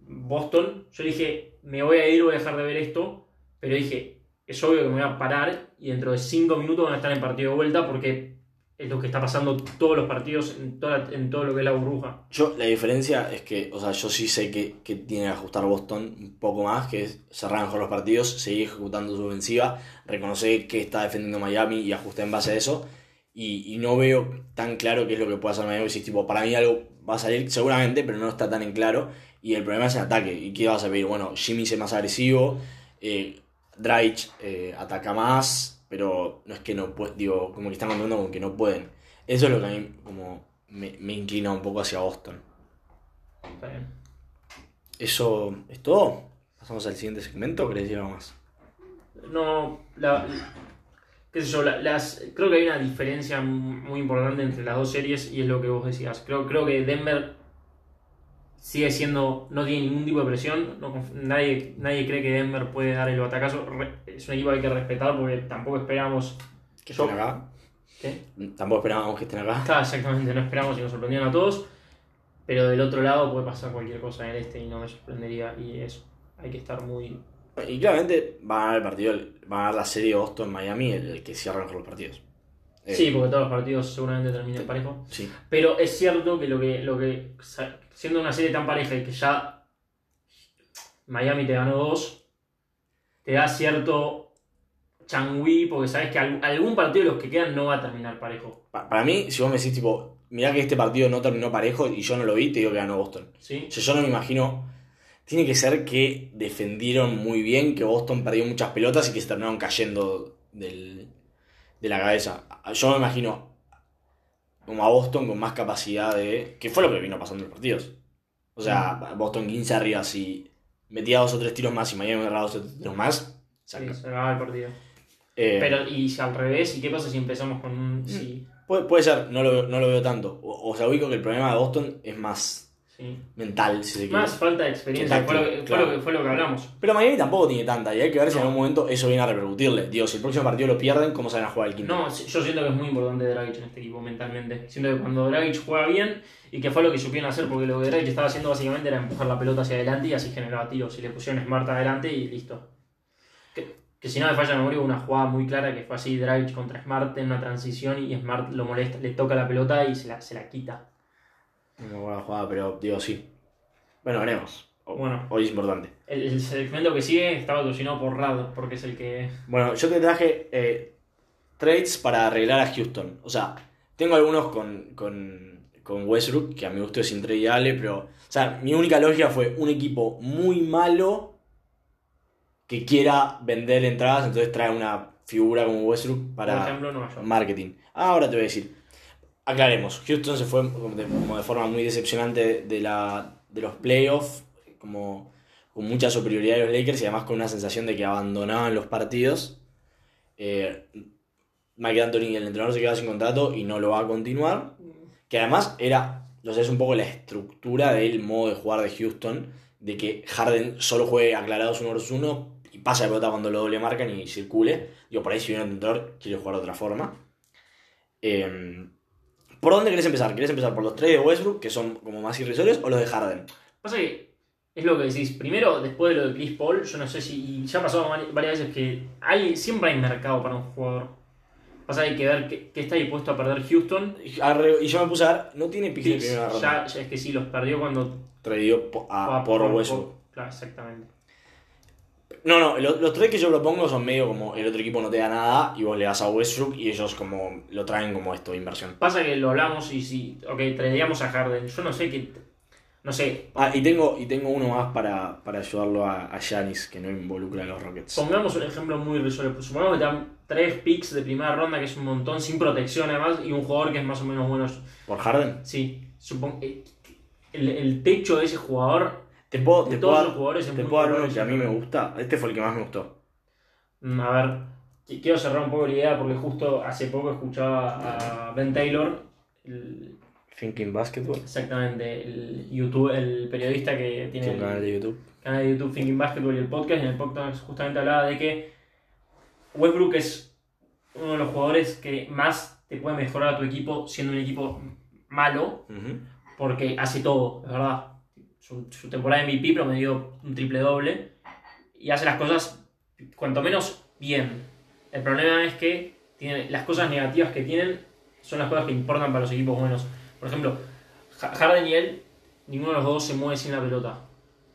Boston, yo dije, me voy a ir, voy a dejar de ver esto, pero dije, es obvio que me voy a parar y dentro de 5 minutos van a estar en partido de vuelta porque es lo que está pasando todos los partidos en, toda, en todo lo que es la burbuja. Yo, la diferencia es que, o sea, yo sí sé que, que tiene que ajustar Boston un poco más, que es cerrar mejor los partidos, seguir ejecutando su ofensiva, reconocer que está defendiendo Miami y ajustar en base a eso. Y, no veo tan claro qué es lo que puede hacer Miami. Si, tipo, para mí algo va a salir seguramente, pero no está tan en claro. Y el problema es el ataque. ¿Y qué vas a pedir? Bueno, Jimmy es más agresivo, eh, Dragic eh, ataca más, pero no es que no puede, digo, como que están contando con que no pueden. Eso es lo que a mí como me, me inclina un poco hacia Boston. Está bien. Eso es todo. Pasamos al siguiente segmento, ¿querés decir algo más? No, la, qué sé yo, la- las, creo que hay una diferencia muy importante entre las dos series y es lo que vos decías. Creo, creo que Denver sigue siendo, no tiene ningún tipo de presión, no nadie, nadie cree que Denver puede dar el batacazo. Re- es un equipo que hay que respetar porque tampoco esperamos... Que estén acá. ¿Qué? Tampoco esperábamos que estén acá. Claro, exactamente, no esperamos y nos sorprendieron a todos, pero del otro lado puede pasar cualquier cosa en el este y no me sorprendería y eso, hay que estar muy... Y claramente va a ganar el partido, va a ganar la serie Boston-Miami, el, el que cierra mejor los partidos. Eh, Sí, porque todos los partidos seguramente terminen parejo. sí. Pero es cierto que lo que, lo que siendo una serie tan pareja y que ya Miami te ganó dos, te da cierto changüí, porque sabes que al- algún partido de los que quedan no va a terminar parejo. Pa- Para mí, si vos me decís, tipo, mirá que este partido no terminó parejo y yo no lo vi, te digo que ganó Boston. ¿Sí? Yo, yo no me imagino. Tiene que ser que defendieron muy bien, que Boston perdió muchas pelotas y que se terminaron cayendo del, de la cabeza. Yo me imagino como a Boston con más capacidad de. que fue lo que vino pasando en los partidos. O sea, Boston 15 arriba, si metía dos o tres tiros más y Miami agarraba dos o tres tiros más, Sí, se acaba el partido. Eh, Pero, y si al revés, ¿y qué pasa si empezamos con un. Sí, puede, puede ser, no lo, no lo veo tanto. O, o sea, ubico que el problema de Boston es más sí. Mental, si se quiere. Más falta de experiencia, fue lo, que, fue, lo que, fue lo que hablamos. Pero Miami tampoco tiene tanta, y hay que ver si en algún momento eso viene a repercutirle. Digo, si el próximo partido lo pierden, ¿cómo se van a jugar el quinto? No, yo siento que es muy importante Dragic en este equipo mentalmente. Siento que cuando Dragic juega bien y que fue lo que supieron hacer, porque lo que Dragic estaba haciendo básicamente era empujar la pelota hacia adelante y así generaba tiros. Y le pusieron Smart adelante y listo. Que, que si no me falla la memoria, hubo una jugada muy clara que fue así: Dragic contra Smart en una transición y Smart lo molesta, le toca la pelota y se la, se la quita. Una buena jugada, pero digo, sí. Bueno, veremos. O- Bueno. Hoy es importante. El, el segmento que sigue está patrocinado por Rad, porque es el que. Bueno, yo te traje eh, trades para arreglar a Houston. O sea, tengo algunos con, con, con Westbrook, que a mi gusto es intradeable, pero. O sea, mi única lógica fue un equipo muy malo que quiera vender entradas, entonces trae una figura como Westbrook para Por ejemplo, Nueva York. marketing. Ahora te voy a decir. Aclaremos, Houston se fue de, como de forma muy decepcionante de, la, de los playoffs, como con mucha superioridad de los Lakers y además con una sensación de que abandonaban los partidos. Eh, Mike Anthony, el entrenador, se queda sin contrato y no lo va a continuar. Que además era, no sé, es un poco la estructura del modo de jugar de Houston, de que Harden solo juegue aclarados uno versus uno y pasa la pelota cuando lo doble marcan y circule. Digo, por ahí si viene un entrenador, quiere jugar de otra forma. Eh, ¿Por dónde querés empezar? ¿Querés empezar por los tres de Westbrook, que son como más irrisorios, o los de Harden? Pasa que es lo que decís. Primero, después de lo de Chris Paul, yo no sé si. y Ya ha pasado vari- varias veces que hay, siempre hay mercado para un jugador. Pasa que hay que ver qué, qué está dispuesto a perder Houston. Y yo me puse a ver, no tiene picks de primera ronda. ya, ya es que sí, los perdió cuando. Traído a- a- por Westbrook. Claro, exactamente. No, no, lo- los tres que yo propongo son medio como el otro equipo no te da nada y vos le das a Westbrook y ellos como lo traen como esto de inversión. Pasa que lo hablamos y si. Ok, traeríamos a Harden. Yo no sé qué. No sé. Ah, y tengo, y tengo uno más para, para ayudarlo a, Giannis, que no involucra a los Rockets. Pongamos un ejemplo muy irrisorio. Pues Supongamos que te dan tres picks de primera ronda, que es un montón, sin protección además, y un jugador que es más o menos bueno. ¿Por Harden? Sí, supongo. eh, El, el techo de ese jugador Te puedo, De te todos puedo los dar, jugadores es te puedo dar uno que a mí me gusta. Este fue el que más me gustó. Mm, A ver, qui- quiero cerrar un poco la idea porque justo hace poco escuchaba a Ben Taylor, el- Thinking Basketball. exactamente, el YouTube, el periodista que tiene un el canal de YouTube. canal de YouTube Thinking Basketball y el podcast, y en el podcast justamente hablaba de que Westbrook es uno de los jugadores que más te puede mejorar a tu equipo siendo un equipo malo, porque hace todo, es verdad. Su, temporada de MVP promedió un triple doble y hace las cosas cuanto menos bien. El problema es que las cosas negativas que tienen son las cosas que importan para los equipos buenos. Por ejemplo, Ha- Harden y él, ninguno de los dos se mueve sin la pelota.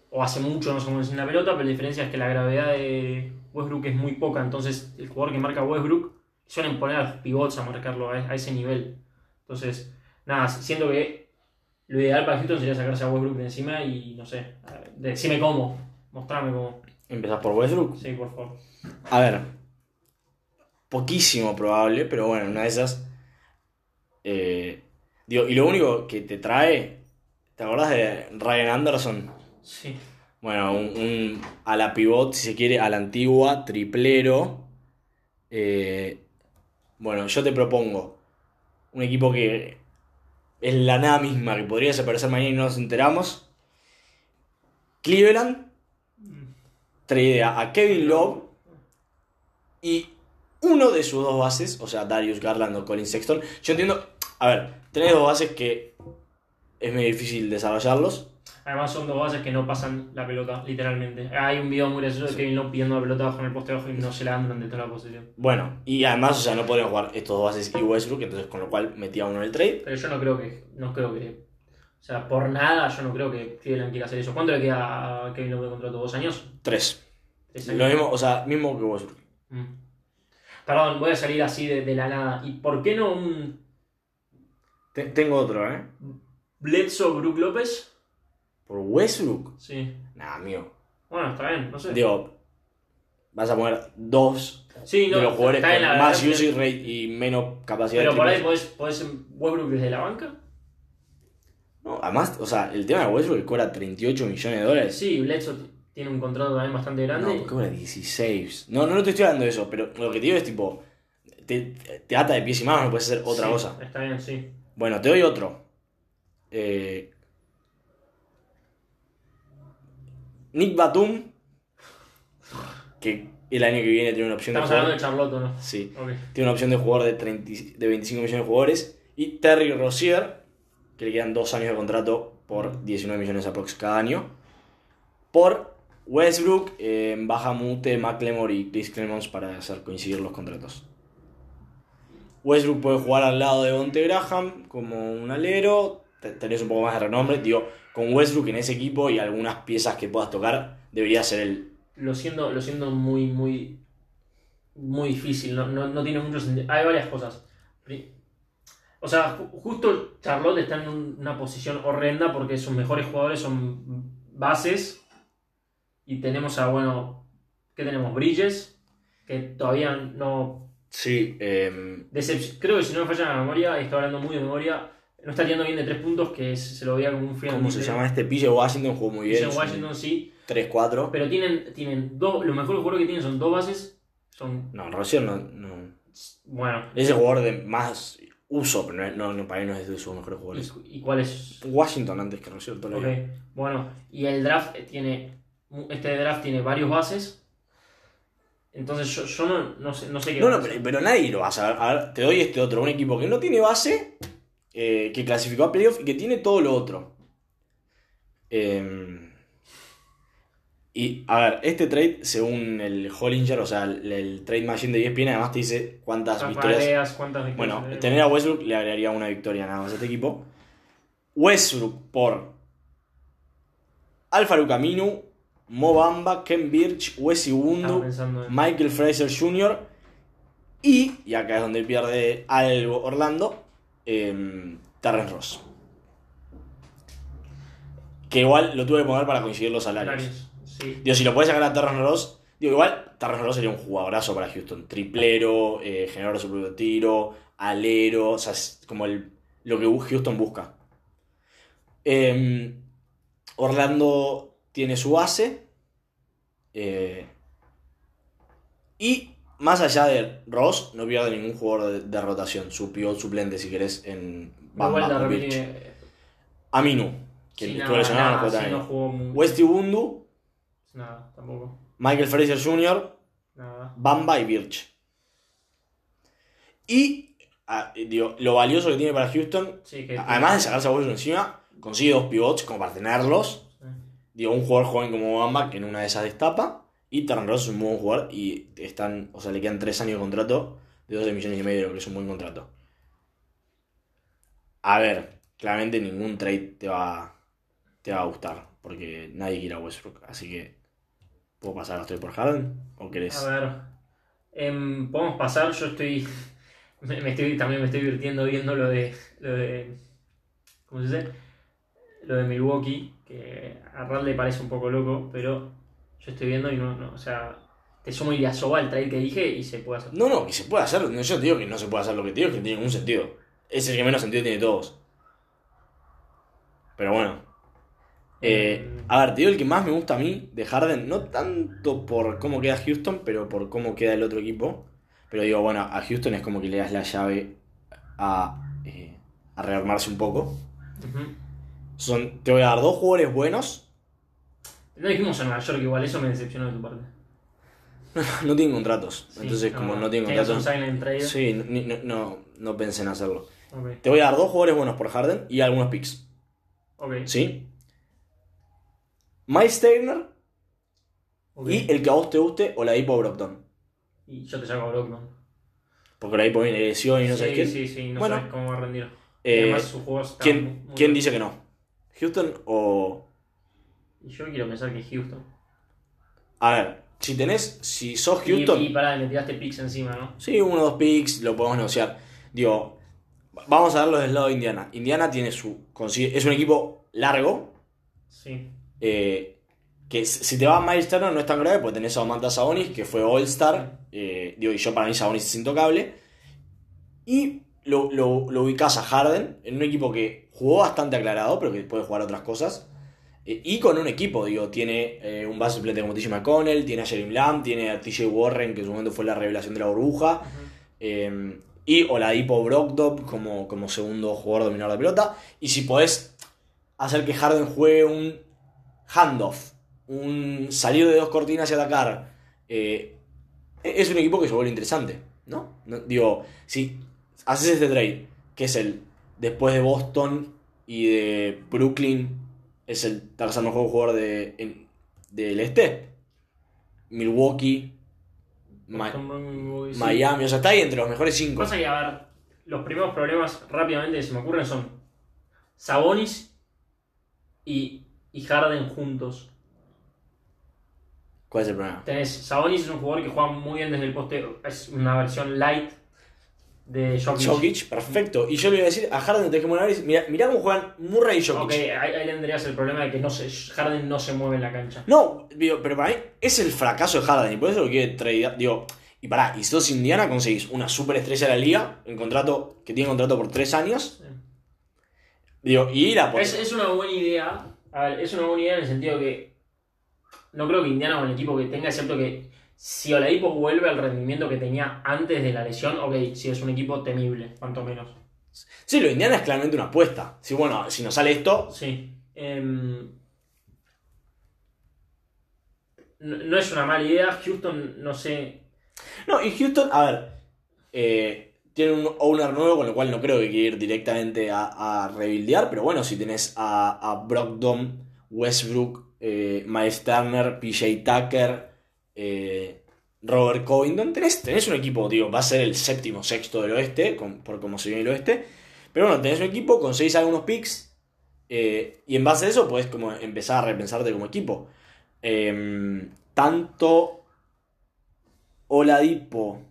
O hace mucho no se mueve sin la pelota, pero la diferencia es que la gravedad de Westbrook es muy poca. Entonces, el jugador que marca Westbrook suelen poner a los pivots a marcarlo a, a ese nivel. Entonces, nada, siento que lo ideal para Houston sería sacarse a Westbrook de encima y no sé, ver, decime cómo, mostrame cómo. ¿Empezás por Westbrook? Sí, por favor. A ver, poquísimo probable, pero bueno, una de esas. eh, digo, y lo único que te trae, ¿te acordás de Ryan Anderson? Sí. Bueno, un, un a la pivot, si se quiere, a la antigua, triplero. Eh, bueno, yo te propongo un equipo que es la nada misma, que podría desaparecer mañana y no nos enteramos. Cleveland trae a, a Kevin Love y uno de sus dos bases, o sea, Darius Garland o Colin Sexton. Yo entiendo, a ver, tenés dos bases que es muy difícil desarrollarlos. Además son dos bases que no pasan la pelota, literalmente. Hay un video muy gracioso de Kevin Love pidiendo la pelota bajo en el poste bajo y no se la dan durante toda la posición. Bueno, y además, o sea, no podrían jugar estos dos bases y Westbrook, entonces con lo cual metía uno en el trade. Pero yo no creo que, no creo que, o sea, por nada yo no creo que Cleveland quiera hacer eso. ¿Cuánto le queda a Kevin Love de contrato? ¿Dos años? Tres. ¿Tres Lo años? mismo, o sea, mismo que Westbrook. Mm. Perdón, voy a salir así de, de la nada. ¿Y por qué no un Te- tengo otro, ¿eh? Bledsoe Brook López? Por Westbrook. Sí. Nah, amigo. Bueno, está bien, no sé. Digo, vas a poner dos sí, no, de los jugadores con la más verdad usage rate y menos capacidad Pero de por ahí podés, podés Westbrook desde la banca. No, además, o sea, el tema de Westbrook que cobra 38 millones de dólares. Sí, Bledsoe tiene un contrato también bastante grande. No, porque cobra 16. No, no, no te estoy hablando de eso, pero lo que te digo es tipo, te, te ata de pies y manos, no puedes hacer otra Sí, cosa. Está bien, sí. Bueno, te doy otro. Eh, Nick Batum, que el año que viene tiene una opción Estamos de hablando jugar. de Charlotte, ¿o ¿no? Sí, tiene una opción de jugador de, 30 y- de 25 millones de jugadores. Y Terry Rozier, que le quedan dos años de contrato por 19 millones aprox cada año. Por Westbrook, eh, Bahamute, McLemore y Chris Clemons para hacer coincidir los contratos. Westbrook puede jugar al lado de Bonte Graham como un alero. te- Tenés un poco más de renombre. Digo, con Westbrook en ese equipo y algunas piezas que puedas tocar, debería ser el. Lo siento, lo siento muy, muy, muy difícil. No, no, no tiene mucho sentido. Hay varias cosas. O sea, ju- justo Charlotte está en un- una posición horrenda porque sus mejores jugadores son bases. Y tenemos a, bueno, ¿qué tenemos? Bridges, que todavía no Sí, eh, Decep- Creo que si no me falla la memoria, y estoy hablando muy de memoria, no está tirando bien de tres puntos, que se lo veía como un and ¿cómo se llama este? PJ Washington jugó muy bien. Un Washington sí, 3-4. pero tienen, tienen dos, los mejores jugadores que tienen son dos bases, son, No, Rozier no, no. bueno, Es el jugador de más uso, pero no, no, para mí no es de sus mejores jugadores. ¿y, cuál es? Washington antes que Rozier toda la Ok, vida. bueno, y el draft tiene, este draft tiene varios bases, entonces yo, yo no, no sé, no sé qué No, no, pero nadie lo va a saber. A ver, te doy este otro. Un equipo que no tiene base, eh, que clasificó a playoff y que tiene todo lo otro. Eh, y, a ver, este trade, según el Hollinger, o sea, el, el trade machine de ESPN, además te dice cuántas ¿Cuántas victorias. tareas, cuántas victorias Bueno, tener a Westbrook le agregaría una victoria nada más a este equipo. Westbrook por Alfaro Camino, Mo Bamba, Ken Birch, Wes Iwundu, Michael Fraser Jr. y, y acá es donde pierde algo Orlando, eh, Terrence Ross. Que igual lo tuve que poner para coincidir los salarios. Salarios, Sí. Digo, si lo puedes sacar a Terrence Ross, digo, igual Terrence Ross sería un jugadorazo para Houston. Triplero, eh, generador de su propio tiro, alero, o sea, es como el, lo que Houston busca. Eh, Orlando tiene su base. eh, y más allá de Ross, no pierde ningún jugador de, de rotación. Su pivot suplente, si querés, en Bamba Aminu, que sí, estuvo lesionado, no sí, no jugó Westy Bundu, Nada, tampoco. Michael Fraser Jr., Nada. Bamba y Birch. Y ah, digo, lo valioso que tiene para Houston, Sí, que. además de sacarse a Westbrook encima, consigue dos pivots como para tenerlos. Digo, un jugador joven como Bamba que en una de esas destapa. Y Terran Ross es un buen jugador y están, o sea, le quedan tres años de contrato de 12 millones y medio, que es un buen contrato. A ver, claramente ningún trade te va, te va a gustar, porque nadie quiere a Westbrook. Así que, ¿puedo pasar los por Harden? ¿O querés? A ver. em, Podemos pasar, yo estoy. [laughs] Me, estoy también me estoy divirtiendo viendo lo de. Lo de ¿Cómo se dice? Lo de Milwaukee, que a le parece un poco loco, pero yo estoy viendo y no, no o sea, te sumo Iliasoba al trade que dije y se puede hacer. No, no, que se puede hacer. No, yo te digo que no se puede hacer lo que te digo, que no tiene ningún sentido. Es el que menos sentido tiene de todos. Pero bueno. Eh, a ver, te digo el que más me gusta a mí de Harden, no tanto por cómo queda Houston, pero por cómo queda el otro equipo. Pero digo, bueno, a Houston es como que le das la llave a, eh, a rearmarse un poco. Son, te voy a dar dos jugadores buenos, No dijimos en Nueva York, igual eso me decepcionó de tu parte. [laughs] no tienen contratos. Sí, Entonces, como no tienen contratos, sí, no, no, no, no pensé en hacerlo. Te voy a dar dos jugadores buenos por Harden y algunos picks. ok, ¿Sí? Miles Turner ok. y el que a vos te guste, o la Dipo Brockton. Y yo te saco a Brockman. Porque la Dipo viene de lesión y no sé sí, qué. sí, sí, no Bueno. sabes cómo va a rendir. Eh, además sus juegos están ¿quién, muy- quién dice que no? ¿Houston o.? Y yo quiero pensar que Houston. A ver, si tenés. Si sos Y- Houston. Y, pará, me tiraste picks encima, ¿no? Sí, uno o dos picks, lo podemos negociar. Digo, vamos a verlo del lado de Indiana. Indiana tiene su. consigue- es un equipo largo. Sí. eh, que si te va Miles Turner no es tan grave porque tenés a Domantas Sabonis, que fue All-Star. eh, digo, y yo para mí Sabonis es intocable. Y lo, lo, lo ubicás a Harden en un equipo que jugó bastante aclarado, pero que puede jugar otras cosas. Y con un equipo, digo, tiene eh, un base suplente como TJ McConnell, tiene a Jeremy Lamb, tiene a TJ Warren, que en su momento fue la revelación de la burbuja. Eh, y Oladipo Brogdon como, como segundo jugador dominador de pelota. Y si podés hacer que Harden juegue un handoff un salir de dos cortinas y atacar, eh, es un equipo que se vuelve interesante, ¿no? No- Digo, si haces este trade, que es el después de Boston y de Brooklyn, es el tercer mejor jugador de, en- del este. Milwaukee, Ma- Sí. Miami, o sea, está ahí entre los mejores cinco. Pasa que, a ver, los primeros problemas rápidamente que se me ocurren son Sabonis y, y Harden juntos. ¿Cuál es el problema? Tenés, Sabonis es un jugador que juega muy bien desde el poste, es una versión light de Jokic. Jokic, perfecto. Y yo le iba a decir a Harden, tenés que poner, mirá, mirá cómo juegan Murray y Jokic. Ok, ahí, ahí tendrías el problema de que no se, Harden no se mueve en la cancha. No, digo, pero para mí es el fracaso de Harden y por eso lo quiere tradear. Digo, y pará, y si sos Indiana conseguís una superestrella de la liga, en contrato, que tiene contrato por tres años. Digo, y ir a por. Es, es una buena idea. A ver, es una buena idea en el sentido que no creo que Indiana con el equipo que tenga, excepto que si Oladipo vuelve al rendimiento que tenía antes de la lesión, ok, sí es un equipo temible, cuanto menos. Sí, lo de Indiana es claramente una apuesta. Sí, bueno, si nos sale esto, Sí. Em, no, no es una mala idea. Houston, no sé. No, y Houston, a ver, eh, tiene un owner nuevo, con lo cual no creo que quiera ir directamente a, a rebuildear, pero bueno, si tenés a, a Brogdon, Westbrook, eh, Miles Turner, PJ Tucker, eh, Robert Covington, tenés, tenés un equipo, digo, va a ser el séptimo, sexto del oeste, por como se viene el oeste, pero bueno, tenés un equipo, conseguís algunos picks, eh, y en base a eso podés como empezar a repensarte como equipo. Em, tanto Oladipo.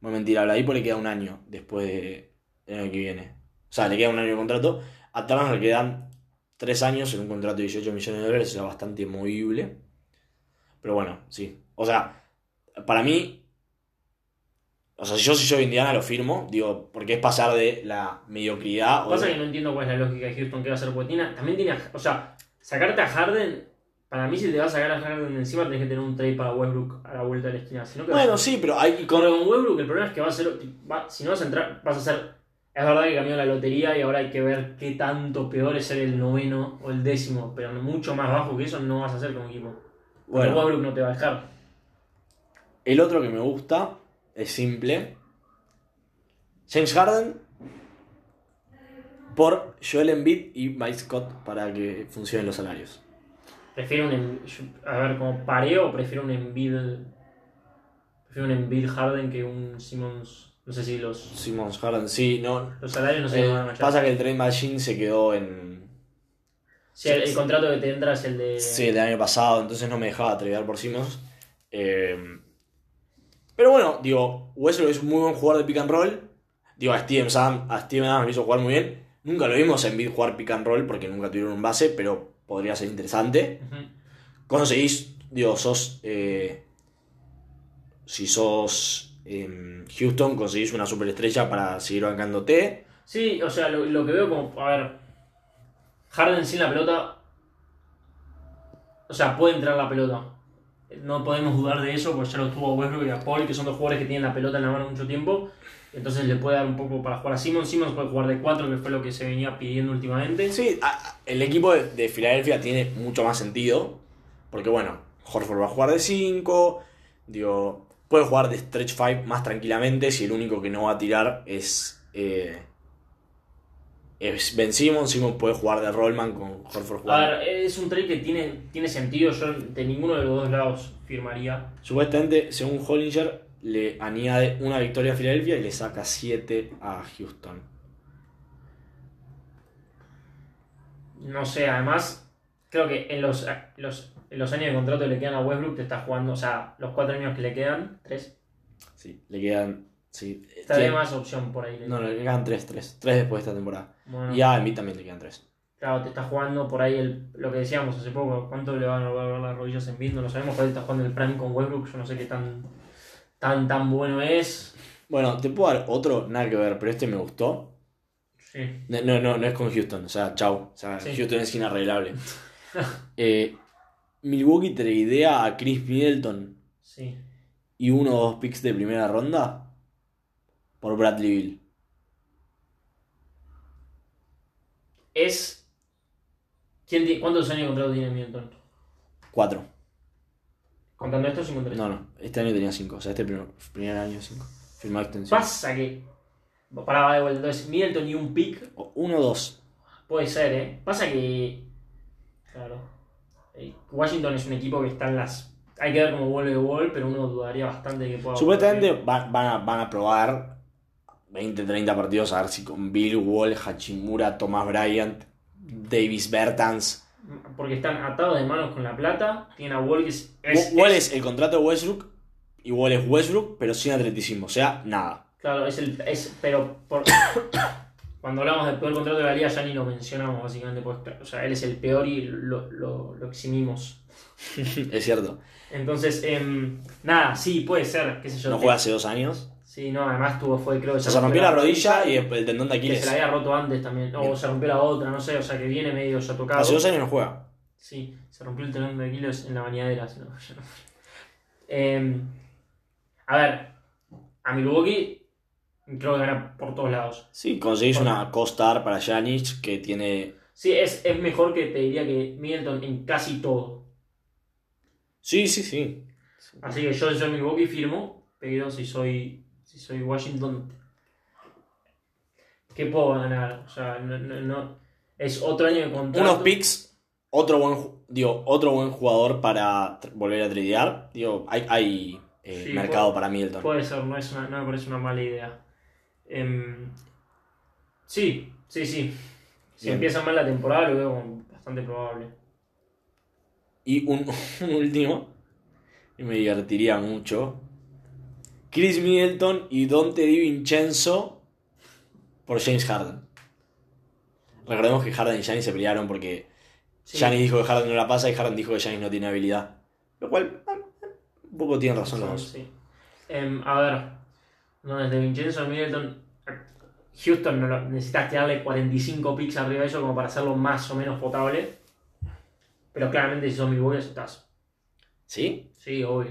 Bueno, mentira, a Oladipo le queda un año después de- del año que viene. O sea, le queda un año de contrato. A le quedan tres años en un contrato de 18 millones de dólares, o sea, bastante movible. Pero bueno, sí. O sea, para mí. O sea, si yo si soy Indiana lo firmo, digo, porque es pasar de la mediocridad. o Pasa de- que no entiendo cuál es la lógica de Houston que va a hacer porque tiene- También tiene. O sea, sacarte a Harden. Para mí, si te vas a sacar a Harden de encima, tenés que tener un trade para Westbrook a la vuelta de la esquina. Si no, ¿qué vas a Bueno, sí, pero hay. Con... Pero con Westbrook el problema es que va a ser. va- si no vas a entrar, vas a ser. Es verdad que cambió la lotería y ahora hay que ver qué tanto peor es ser el noveno o el décimo, pero mucho más bajo que eso no vas a hacer como equipo. Bueno. Westbrook no te va a dejar. El otro que me gusta es simple. James Harden por Joel Embiid y Mike Scott para que funcionen los salarios. Prefiero un. Em- A ver, como pareo, prefiero un Embiid. Prefiero un Embiid Harden que un Simmons. No sé si los. Simmons Harden, sí, no. Los salarios no se eh, van a machar. pasa que el Trade Machine se quedó en. Sí, el, el contrato que te entra es el de. Sí, el año pasado, entonces no me dejaba tradear por Simmons. Eh, pero bueno, digo, Westbrook es un muy buen jugador de pick and roll. Digo, a Steven, Sam, a Steven Adams lo hizo jugar muy bien. Nunca lo vimos en Embiid jugar pick and roll porque nunca tuvieron un base, pero podría ser interesante. Conseguís, digo, sos. eh, si sos em, Houston, conseguís una superestrella para seguir bancándote. Sí, o sea, lo, lo que veo como. A ver. Harden sin la pelota. O sea, puede entrar la pelota. No podemos dudar de eso, porque ya lo tuvo Westbrook y a Paul, que son dos jugadores que tienen la pelota en la mano mucho tiempo. Entonces le puede dar un poco para jugar a Simmons. Simmons puede jugar de 4, que fue lo que se venía pidiendo últimamente. Sí, a- a- el equipo de, de Filadelfia tiene mucho más sentido. Porque, bueno, Horford va a jugar de 5. Digo, puede jugar de stretch 5 más tranquilamente si el único que no va a tirar es. eh, es Ben Simmons. Simmons puede jugar de Rollman con Horford A jugando. ver, es un trade que tiene, tiene sentido. Yo de ninguno de los dos lados firmaría. Supuestamente, según Hollinger, le añade una victoria a Filadelfia y le saca 7 a Houston. No sé, además, creo que en los, los, en los años de contrato que le quedan a Westbrook, te está jugando, o sea, los cuatro años que le quedan, tres, Sí, le quedan. Sí, estaría tiene- más opción por ahí. No, le quedan 3, 3. 3 después de esta temporada. Bueno, Y a Embiid también le quedan 3. claro, te está jugando por ahí el, lo que decíamos hace poco, ¿cuánto le van a volver las rodillas en Bind? No sabemos, ahí está jugando el Prime con Westbrook, yo no sé qué tan, tan, tan bueno es. Bueno, te puedo dar otro, nada que ver, pero este me gustó. Sí. No, no, no, no es con Houston, o sea, chau. O sea, Sí. Houston es inarreglable. [laughs] Eh, Milwaukee te idea a Chris Middleton Sí. y uno o dos picks de primera ronda por Bradley Bill. Es. ¿quién ti- ¿Cuántos años de contrato tiene Middleton? 4. Contando esto, 53. No, no, este año tenía 5. O sea, este primer, primer año 5. Firmado extensión. Pasa que. Pará, de vuelta. Entonces, Middleton y un pick. 1 2. Puede ser, ¿eh? Pasa que. Claro. eh, Washington es un equipo que está en las. Hay que ver cómo vuelve Wall, pero uno dudaría bastante de que pueda. Supuestamente va- van, a, van a probar 20, 30 partidos a ver si con Bill Wall, Hachimura, Thomas Bryant, Davis Bertans. Porque están atados de manos con la plata. Tienen a Wall que es. es- Wall es- es el contrato de Westbrook Wall es Westbrook, pero sin atleticismo. O sea, nada. Claro, es el. Es, pero por, [coughs] cuando hablamos del peor contrato de la liga ya ni lo mencionamos, básicamente. Pues, o sea, él es el peor y lo, lo, lo eximimos. [laughs] es cierto. Entonces, em, nada, sí, puede ser, qué sé yo. No juega hace dos años. Sí, no, además tuvo, fue, creo que O sea, se rompió la rodilla y el tendón de Que Aquiles. se la había roto antes también. O Bien. se rompió la otra, no sé, o sea que viene medio ya tocado. Hace dos años no juega. Sí, se rompió el telón de Aquiles en la bañadera. no, no. [laughs] Em, a ver, a Milwaukee creo que gana por todos lados. Sí, conseguís una co-star para Janic que tiene. Sí, es, es mejor que te diría que Middleton en casi todo. Sí, sí, sí. Así que yo si soy Milwaukee firmo, pero si soy, soy Washington, ¿qué puedo ganar? O sea, no, no, no- es otro año de contrato. Unos picks, otro buen, digo, otro buen jugador para volver a tradear. Digo, hay, hay eh, Sí, mercado puede- para Middleton. Puede ser, no, es una, no me parece una mala idea. Em, sí, sí, sí. Si Bien. empieza mal la temporada, lo veo bastante probable. Y un, [laughs] un último, y me divertiría mucho. Chris Middleton y Dante Di Vincenzo por James Harden. Recordemos que Harden y Giannis se pelearon porque Sí. Giannis dijo que Harden no la pasa y Harden dijo que Giannis no tiene habilidad. Lo cual, un poco tienen razón los dos. Sí. Em, a ver, no, desde Vincenzo a Middleton, Houston no lo- necesitas tirarle 45 picks arriba de eso como para hacerlo más o menos potable. Pero claramente si son Milwaukee estás. ¿Sí? Sí, obvio.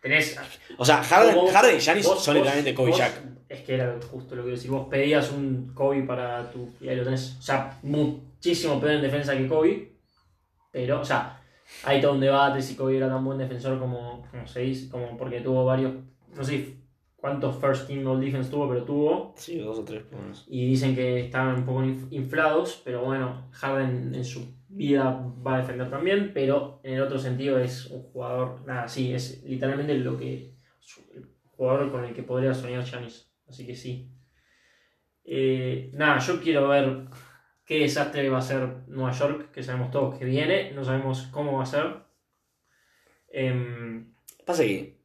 Tenés. O sea, Harden, vos- Harden y Giannis vos- son literalmente Kobe y Jack. Es que era justo lo que decir. Vos pedías un Kobe para tu. Y ahí lo tenés. O sea, muchísimo peor en defensa que Kobe. Pero, o sea, hay todo un debate si Kobe era tan buen defensor como, como se dice. Como porque tuvo varios. No sé cuántos first team all defense tuvo, pero tuvo. Sí, dos o tres. Y dicen que estaban un poco inf- inflados. Pero bueno, Harden en su vida va a defender también. Pero en el otro sentido es un jugador. Nada, sí, es literalmente lo que. el jugador con el que podría soñar Giannis. Así que sí. Eh, nada, yo quiero ver qué desastre va a ser Nueva York, que sabemos todos que viene, no sabemos cómo va a ser. Em, Pasa que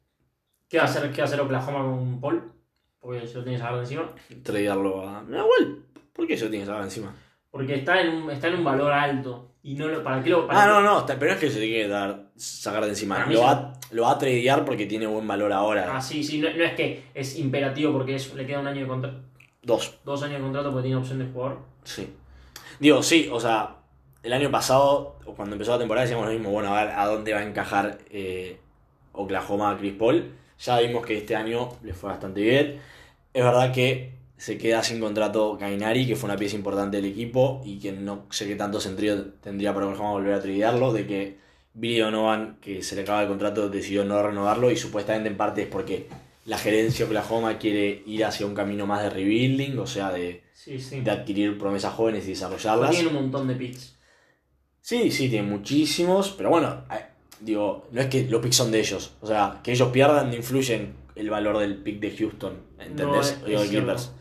¿qué, va a hacer, ¿Qué va a hacer Oklahoma con Paul? Porque se lo tienes ahora encima. tradearlo a. Igual, ¿por qué eso tienes ahora encima? Porque está en un, está en un valor alto. Y no lo, ¿Para qué lo.? Para Ah, no, no, está- pero no es que se tiene que dar, sacar de encima. Para mí Lo va, lo va a tradear porque tiene buen valor ahora. Ah, sí, sí, no, no es que es imperativo porque es, le queda un año de contrato. Dos, Dos años de contrato porque tiene opción de jugador. sí. Digo, sí, o sea, el año pasado, o cuando empezó la temporada, decíamos lo mismo. Bueno, a ver a dónde va a encajar eh, Oklahoma a Chris Paul. Ya vimos que este año le fue bastante bien. Es verdad que se queda sin contrato Kainari, que fue una pieza importante del equipo y que no sé qué tanto sentido tendría para Oklahoma volver a tradearlo. De que Billy Donovan, que se le acaba el contrato, decidió no renovarlo y supuestamente en parte es porque la gerencia de Oklahoma quiere ir hacia un camino más de rebuilding, o sea, de, Sí, sí. de adquirir promesas jóvenes y desarrollarlas. tiene un montón de picks. Sí, sí, tiene muchísimos, pero bueno, digo, no es que los picks son de ellos. O sea, que ellos pierdan no influye en el valor del pick de Houston, ¿entendés? No, es- es.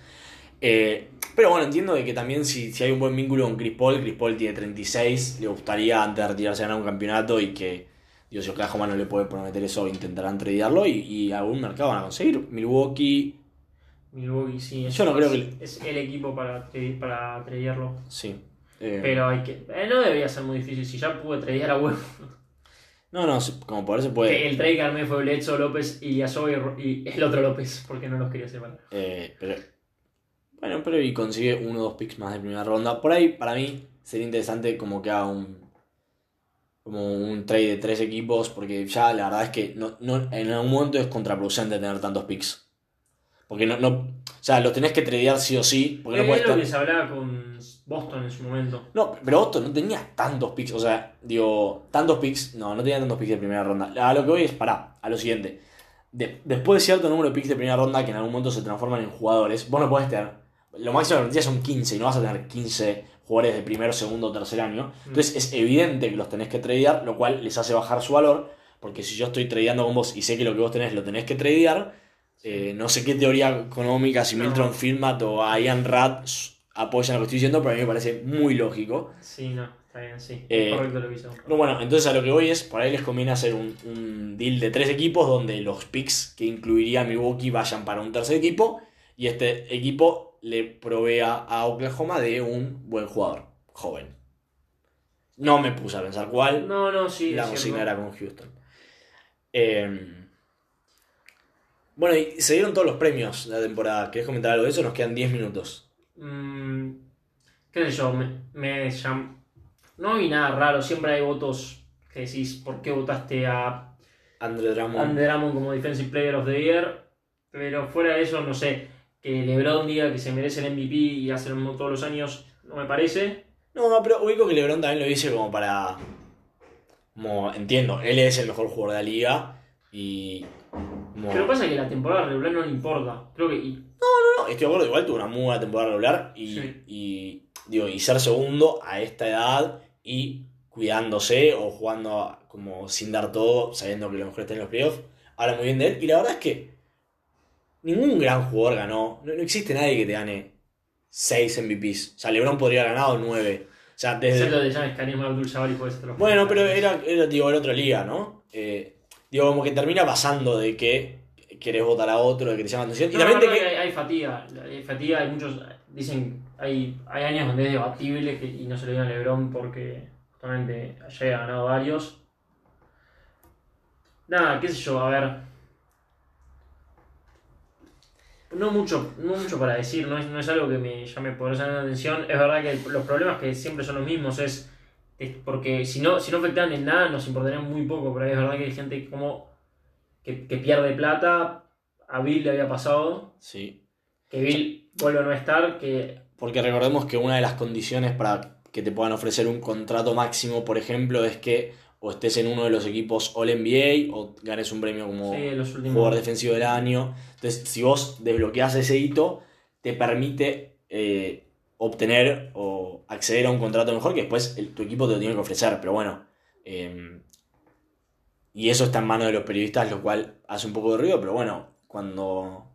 Eh, pero bueno, entiendo de que también si, si hay un buen vínculo con Chris Paul, Chris Paul tiene 36, le gustaría antes de retirarse ganar un campeonato y que, digo, si Oklahoma no le puede prometer eso, intentarán tradearlo y, y algún mercado van a conseguir. Milwaukee, Milwaukee, sí. Es, Yo no creo que- Es el equipo para, para tradearlo. sí. Eh, Pero hay que. eh, no debería ser muy difícil. Si ya pude tradear a huevo. no, no, como se Que puede. el trade que armé fue Bledsoe López y Yasoy y el otro López, porque no los quería separar. Eh, pero, bueno, pero y consigue uno o dos picks más de primera ronda. Por ahí, para mí, sería interesante como que haga un. Como un trade de tres equipos, porque ya la verdad es que no, no, en algún momento es contraproducente tener tantos picks. Porque no, no. O sea, los tenés que tradear sí o sí. Porque no es puedes lo que se hablaba con Boston en su momento. No, pero Boston no tenía tantos picks. O sea, digo, tantos picks. No, no tenía tantos picks de primera ronda. A lo que voy es, pará, a lo siguiente. De- después de cierto número de picks de primera ronda que en algún momento se transforman en jugadores, vos no podés tener. Lo máximo que permitís son 15 y no vas a tener 15 jugadores de primero, segundo o tercer año. Entonces es evidente que los tenés que tradear, lo cual les hace bajar su valor. Porque si yo estoy tradeando con vos y sé que lo que vos tenés lo tenés que tradear, eh, no sé qué teoría económica, si No. Milton Filmat o Ian Rat apoyan lo que estoy diciendo, pero a mí me parece muy lógico. Sí, no, está bien, sí. Eh, correcto lo que hizo. Pero bueno, entonces a lo que voy es, por ahí les conviene hacer un, un deal de tres equipos donde los picks que incluiría Milwaukee vayan para un tercer equipo y este equipo le provea a Oklahoma de un buen jugador, joven. No me puse a pensar cuál, No, no, sí. la consigna era con Houston. Eh, bueno, y se dieron todos los premios de la temporada. ¿Querés comentar algo de eso? Nos quedan 10 minutos. Mm, qué sé yo, me, me llam- No vi nada raro, siempre hay votos que decís, ¿por qué votaste a Andre Drummond. Drummond como Defensive Player of the Year? Pero fuera de eso, no sé, que LeBron diga que se merece el MVP y hacerlo todos los años, no me parece. No, no, pero ubico que LeBron también lo dice como para. Como entiendo, él es el mejor jugador de la liga y. como- Pero pasa que la temporada regular no le importa. Creo que. y- No, estoy de acuerdo, igual tuvo una muy buena temporada regular y, Sí. y, digo, y ser segundo a esta edad y cuidándose o jugando como sin dar todo, sabiendo que lo mejor está en los playoffs, habla muy bien de él. Y la verdad es que ningún gran jugador ganó, no, no existe nadie que te gane 6 MVPs. O sea, LeBron podría haber ganado 9. O sea, desde... Excepto de James Karim Abdul Jabbar y puede ser los Bueno, pero era, era digo, era otra liga, ¿no? Eh, digo, como que termina pasando de que querés votar a otro, de que te llama la atención. Y No, también que... hay, hay fatiga. Hay fatiga, hay muchos. Dicen. Hay, hay años donde es debatible que, y no se le dio a LeBron porque justamente ayer ha ganado varios. Nada, qué sé yo, a ver. No mucho, no mucho para decir, no es, no es algo que me llame poderosamente la atención. Es verdad que los problemas que siempre son los mismos es, es porque si no, si no afectaran en nada nos importaría muy poco, pero es verdad que hay gente como que, que pierde plata. A Bill le había pasado, Sí. que Bill vuelve a no estar, que Porque recordemos que una de las condiciones para que te puedan ofrecer un contrato máximo, por ejemplo, es que o estés en uno de los equipos All NBA o ganes un premio como sí, jugador defensivo del año. Entonces, si vos desbloqueás ese hito, te permite eh, obtener o acceder a un contrato mejor que después el- tu equipo te lo tiene que ofrecer. Pero bueno, eh, y eso está en manos de los periodistas, lo cual hace un poco de ruido, pero bueno, cuando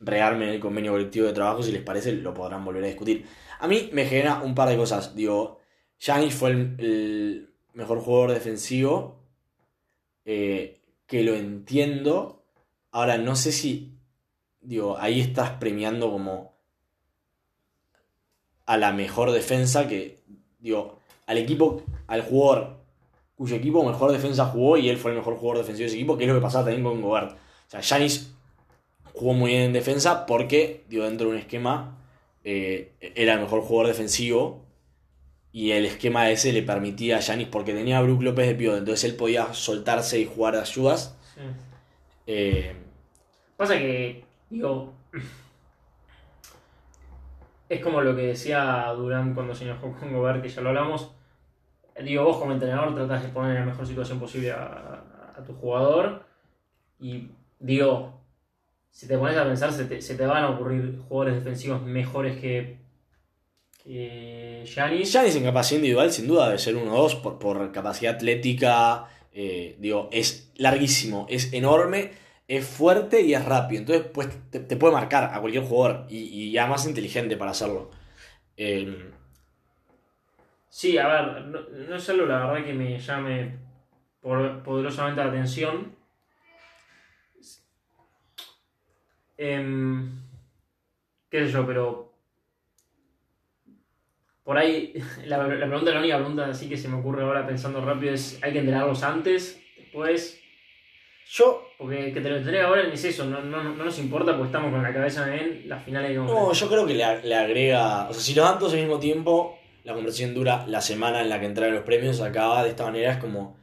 rearmen el convenio colectivo de trabajo, si les parece, lo podrán volver a discutir. A mí me genera un par de cosas. Digo, Giannis fue el, el mejor jugador defensivo, eh, que lo entiendo. Ahora, no sé si, digo, ahí estás premiando como a la mejor defensa que, digo, al equipo, al jugador cuyo equipo mejor defensa jugó y él fue el mejor jugador defensivo de ese equipo, que es lo que pasaba también con Gobert. O sea, Giannis jugó muy bien en defensa porque, dentro de un esquema eh, era el mejor jugador defensivo y el esquema ese le permitía a Giannis, porque tenía a Brook López de pivote, entonces él podía soltarse y jugar ayudas. Sí. Eh, Pasa que, digo, es como lo que decía Durán cuando se enojó con Gobert, que ya lo hablamos. Digo, vos como entrenador tratás de poner en la mejor situación posible a, a tu jugador. Y digo, si te pones a pensar, se te, se te van a ocurrir jugadores defensivos mejores que, que Giannis. Giannis en capacidad individual sin duda debe ser uno o dos por, por capacidad atlética. eh, digo, es larguísimo, es enorme, es fuerte y es rápido. Entonces pues, te, te puede marcar a cualquier jugador y, y además inteligente para hacerlo. Eh, Sí, a ver, no, no es algo la verdad que me llame por- poderosamente la atención. Em, qué sé yo, pero por ahí [laughs] la, la pregunta, la única pregunta así que se me ocurre ahora pensando rápido es, ¿hay que entrenarlos antes? Después, yo, porque que te lo entregue ahora es eso, no, no, no nos importa porque estamos con la cabeza en las finales de no, yo creo que le, le agrega. O sea, si los dan todos al mismo tiempo, la conversación dura la semana en la que entregan los premios. Acaba de esta manera, es como.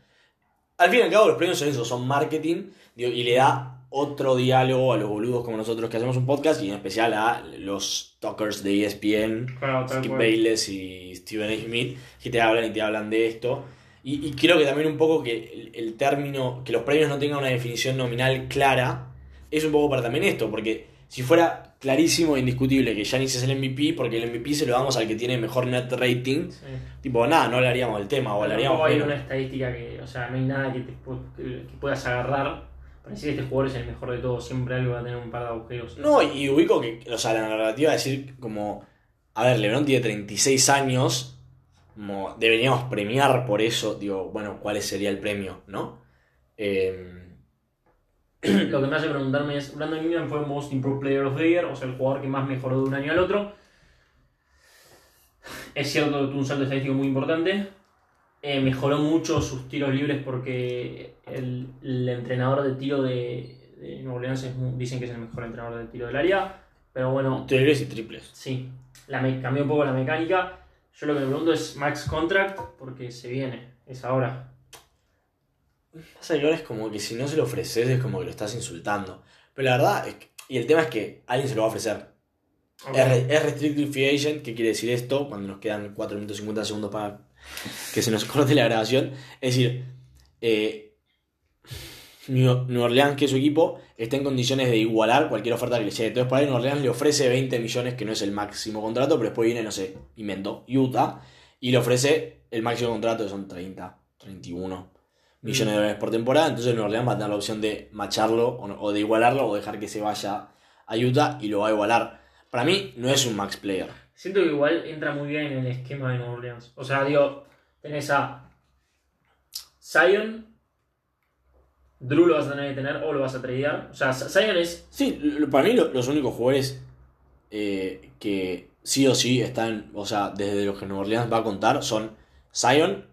Al fin y al cabo, los premios son eso, son marketing digo, y le da otro diálogo a los boludos como nosotros que hacemos un podcast y en especial a los talkers de ESPN, Claro, Skip. Bayless y Steven A. Smith, que te hablan y te hablan de esto. Y, y creo que también un poco que el, el término, que los premios no tengan una definición nominal clara, es un poco para también esto, porque si fuera clarísimo e indiscutible que Giannis es el MVP, porque el MVP se lo damos al que tiene mejor net rating, Sí. tipo, nada, no hablaríamos del tema, o hablaríamos Tampoco hay una estadística que, o sea, no hay nada que, te que, puedas agarrar decir este jugador es el mejor de todos, siempre algo va a tener un par de agujeros. No, y ubico que, o sea, la narrativa de decir como, a ver, LeBron tiene 36 años, como deberíamos premiar por eso, digo, bueno, ¿cuál sería el premio, no? Eh, [clears throat] Lo que me hace preguntarme es, Brandon Ingram fue Most Improved Player of the Year, o sea, el jugador que más mejoró de un año al otro. Es cierto que tuvo un salto estadístico muy importante. Eh, mejoró mucho sus tiros libres porque el, el entrenador de tiro de, de Nueva Orleans es dicen que es el mejor entrenador de tiro del área. Pero bueno, Triples y triples. sí, la me- cambió un poco la mecánica. Yo lo que me pregunto es Max Contract porque se viene, es ahora. Pasa que ahora es como que si no se lo ofreces es como que lo estás insultando. Pero la verdad, es que- y el tema es que alguien se lo va a ofrecer. Es, es Restricted Free Agent, ¿qué quiere decir esto? Cuando nos quedan 4 minutos 50 segundos para que se nos corte la grabación. Es decir, eh, New Orleans, que su equipo, está en condiciones de igualar cualquier oferta que le llegue. Entonces, por ahí New Orleans le ofrece 20 millones, que no es el máximo contrato, pero después viene, no sé, inventó Utah, y le ofrece el máximo contrato, que son 30, 31 millones de dólares por temporada. Entonces, New Orleans va a tener la opción de macharlo o de igualarlo o dejar que se vaya a Utah y lo va a igualar. Para mí, no es un max player. Siento que igual entra muy bien en el esquema de Nueva Orleans. O sea, digo, tenés a Zion, Drew lo vas a tener que tener o lo vas a tradear. O sea, Zion es. Sí, para mí lo- los únicos jugadores eh, que sí o sí están, o sea, desde los que Nueva Orleans va a contar son Zion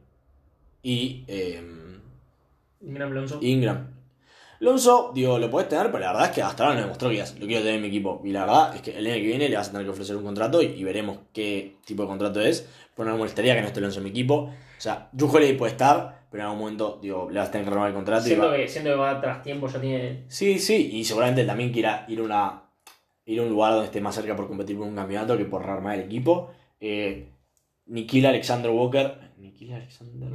y eh, Ingram Lonzo. Ingram. Lonzo, digo, lo puedes tener, pero la verdad es que hasta ahora no demostró que lo quiero tener en mi equipo. Y la verdad es que el año que viene le vas a tener que ofrecer un contrato y, y veremos qué tipo de contrato es. Pero no me molestaría que no esté Lonzo en mi equipo. O sea, Drew Holiday puede estar, pero en algún momento, digo, le vas a tener que renovar el contrato. y Siento va- que, siento que va tras tiempo, ya tiene. Sí, sí, y seguramente también quiera ir a, una, ir a un lugar donde esté más cerca por competir por un campeonato que por armar el equipo. Eh, Nikhil Alexander Walker. ¿Nikhil Alexander?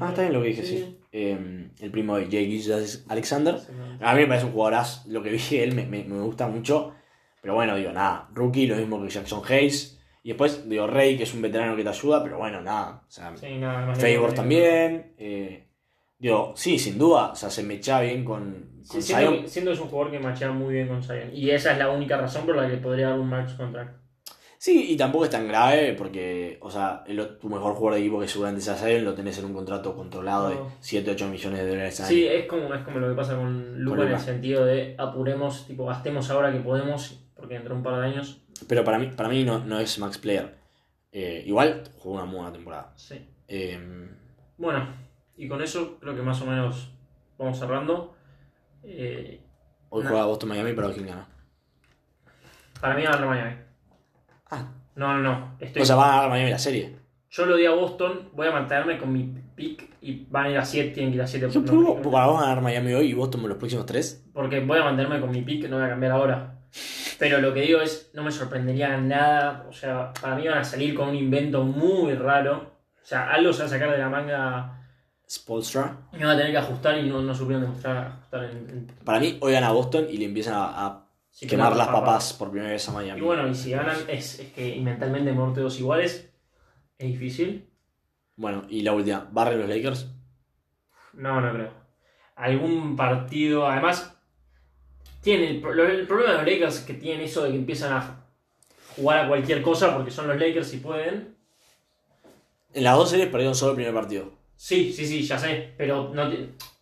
Ah, está bien lo que dije, sí. Eh, el primo de Gilgeous Alexander. A mí me parece un jugadorazo. Lo que vi de él me, me- me gusta mucho. Pero bueno, digo, nada. Rookie, lo mismo que Jackson Hayes. Y después, digo, Rey, que es un veterano que te ayuda, pero bueno, nada. O sea, Sí, nada más. Favor también. eh, digo, sí, sin duda. O sea, se me echa bien con, Sí, siento que es un jugador que machea muy bien con Zion. Y esa es la única razón por la que podría dar un max contract. Sí, y tampoco es tan grave porque, o sea, el- tu mejor jugador de equipo que seguramente sea Zion lo tenés en un contrato controlado de No. 7, 8 millones de dólares al Sí, año. es como, es como lo que pasa con Luca en el sentido de apuremos, tipo, gastemos ahora que podemos, porque dentro de un par de años. Pero para mí, para mí no, no es max player. Eh, igual jugó una muy buena temporada. Sí. Eh, Bueno, y con eso creo que más o menos vamos cerrando. Eh, hoy juega Boston Miami, pero ¿quién gana? para mí va a Miami. Ah, No, no, no. Estoy, o sea, va a ganar Miami la serie. yo lo di a Boston, voy a mantenerme con mi pick y van a ir a 7, tienen que ir a 7. Yo para vos a ganar Miami hoy y Boston los próximos tres. Porque voy a mantenerme con mi pick, no voy a cambiar ahora. Pero lo que digo es, no me sorprendería nada. O sea, para mí van a salir con un invento muy raro. O sea, algo se va a sacar de la manga Spolstra. y me va a tener que ajustar y no, no supieron demostrar ajustar en, en- Para mí, hoy gana Boston y le empiezan a, a quemar las papas por primera vez a Miami. Y bueno, y si ganan, es, es que mentalmente muerte dos iguales es difícil. Bueno, y la última, ¿barren los Lakers? No, no creo. Algún partido, además, tiene el, el problema de los Lakers es que tienen eso de que empiezan a jugar a cualquier cosa porque son los Lakers y pueden. En las dos series perdieron solo el primer partido. Sí, sí, sí, ya sé, pero no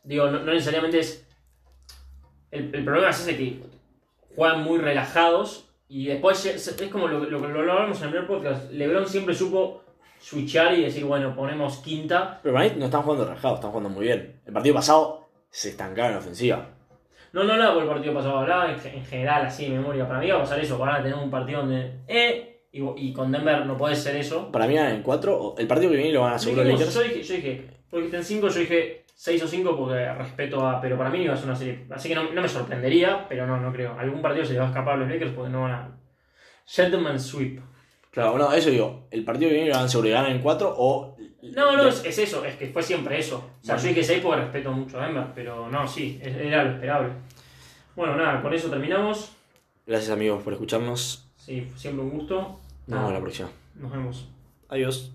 digo, no, no necesariamente es. El, el problema es ese que juegan muy relajados y después es, como lo, lo que lo hablamos en el primer podcast. LeBron siempre supo switchar y decir, bueno, ponemos quinta. Pero para mí no están jugando relajados, están jugando muy bien. El partido pasado se estancaron en ofensiva. No, no hablaba por el partido pasado, hablaba en, ge- en general, así de memoria. Para mí va a pasar eso, van a tener un partido donde. Eh, y, y con Denver no puede ser eso. Para mí en 4. El partido que viene lo van a Yo asegurar Lakers. yo dije, yo dije Porque en 5 yo dije 6 o 5 porque respeto a. Pero para mí no iba a ser una serie. Así que no, no me sorprendería, pero no, no creo. Algún partido se le va a escapar a los Lakers porque no van a. Gentleman sweep. Claro, no, eso digo. El partido que viene van seguro ganar en 4 o. No, no, es, es eso, es que fue siempre eso. O sea, yo dije 6 porque respeto mucho a Denver, pero no, sí, era lo esperable. Bueno, nada, con eso terminamos. Gracias amigos por escucharnos. Sí, siempre un gusto. Nos vemos la próxima. Nos vemos. Adiós.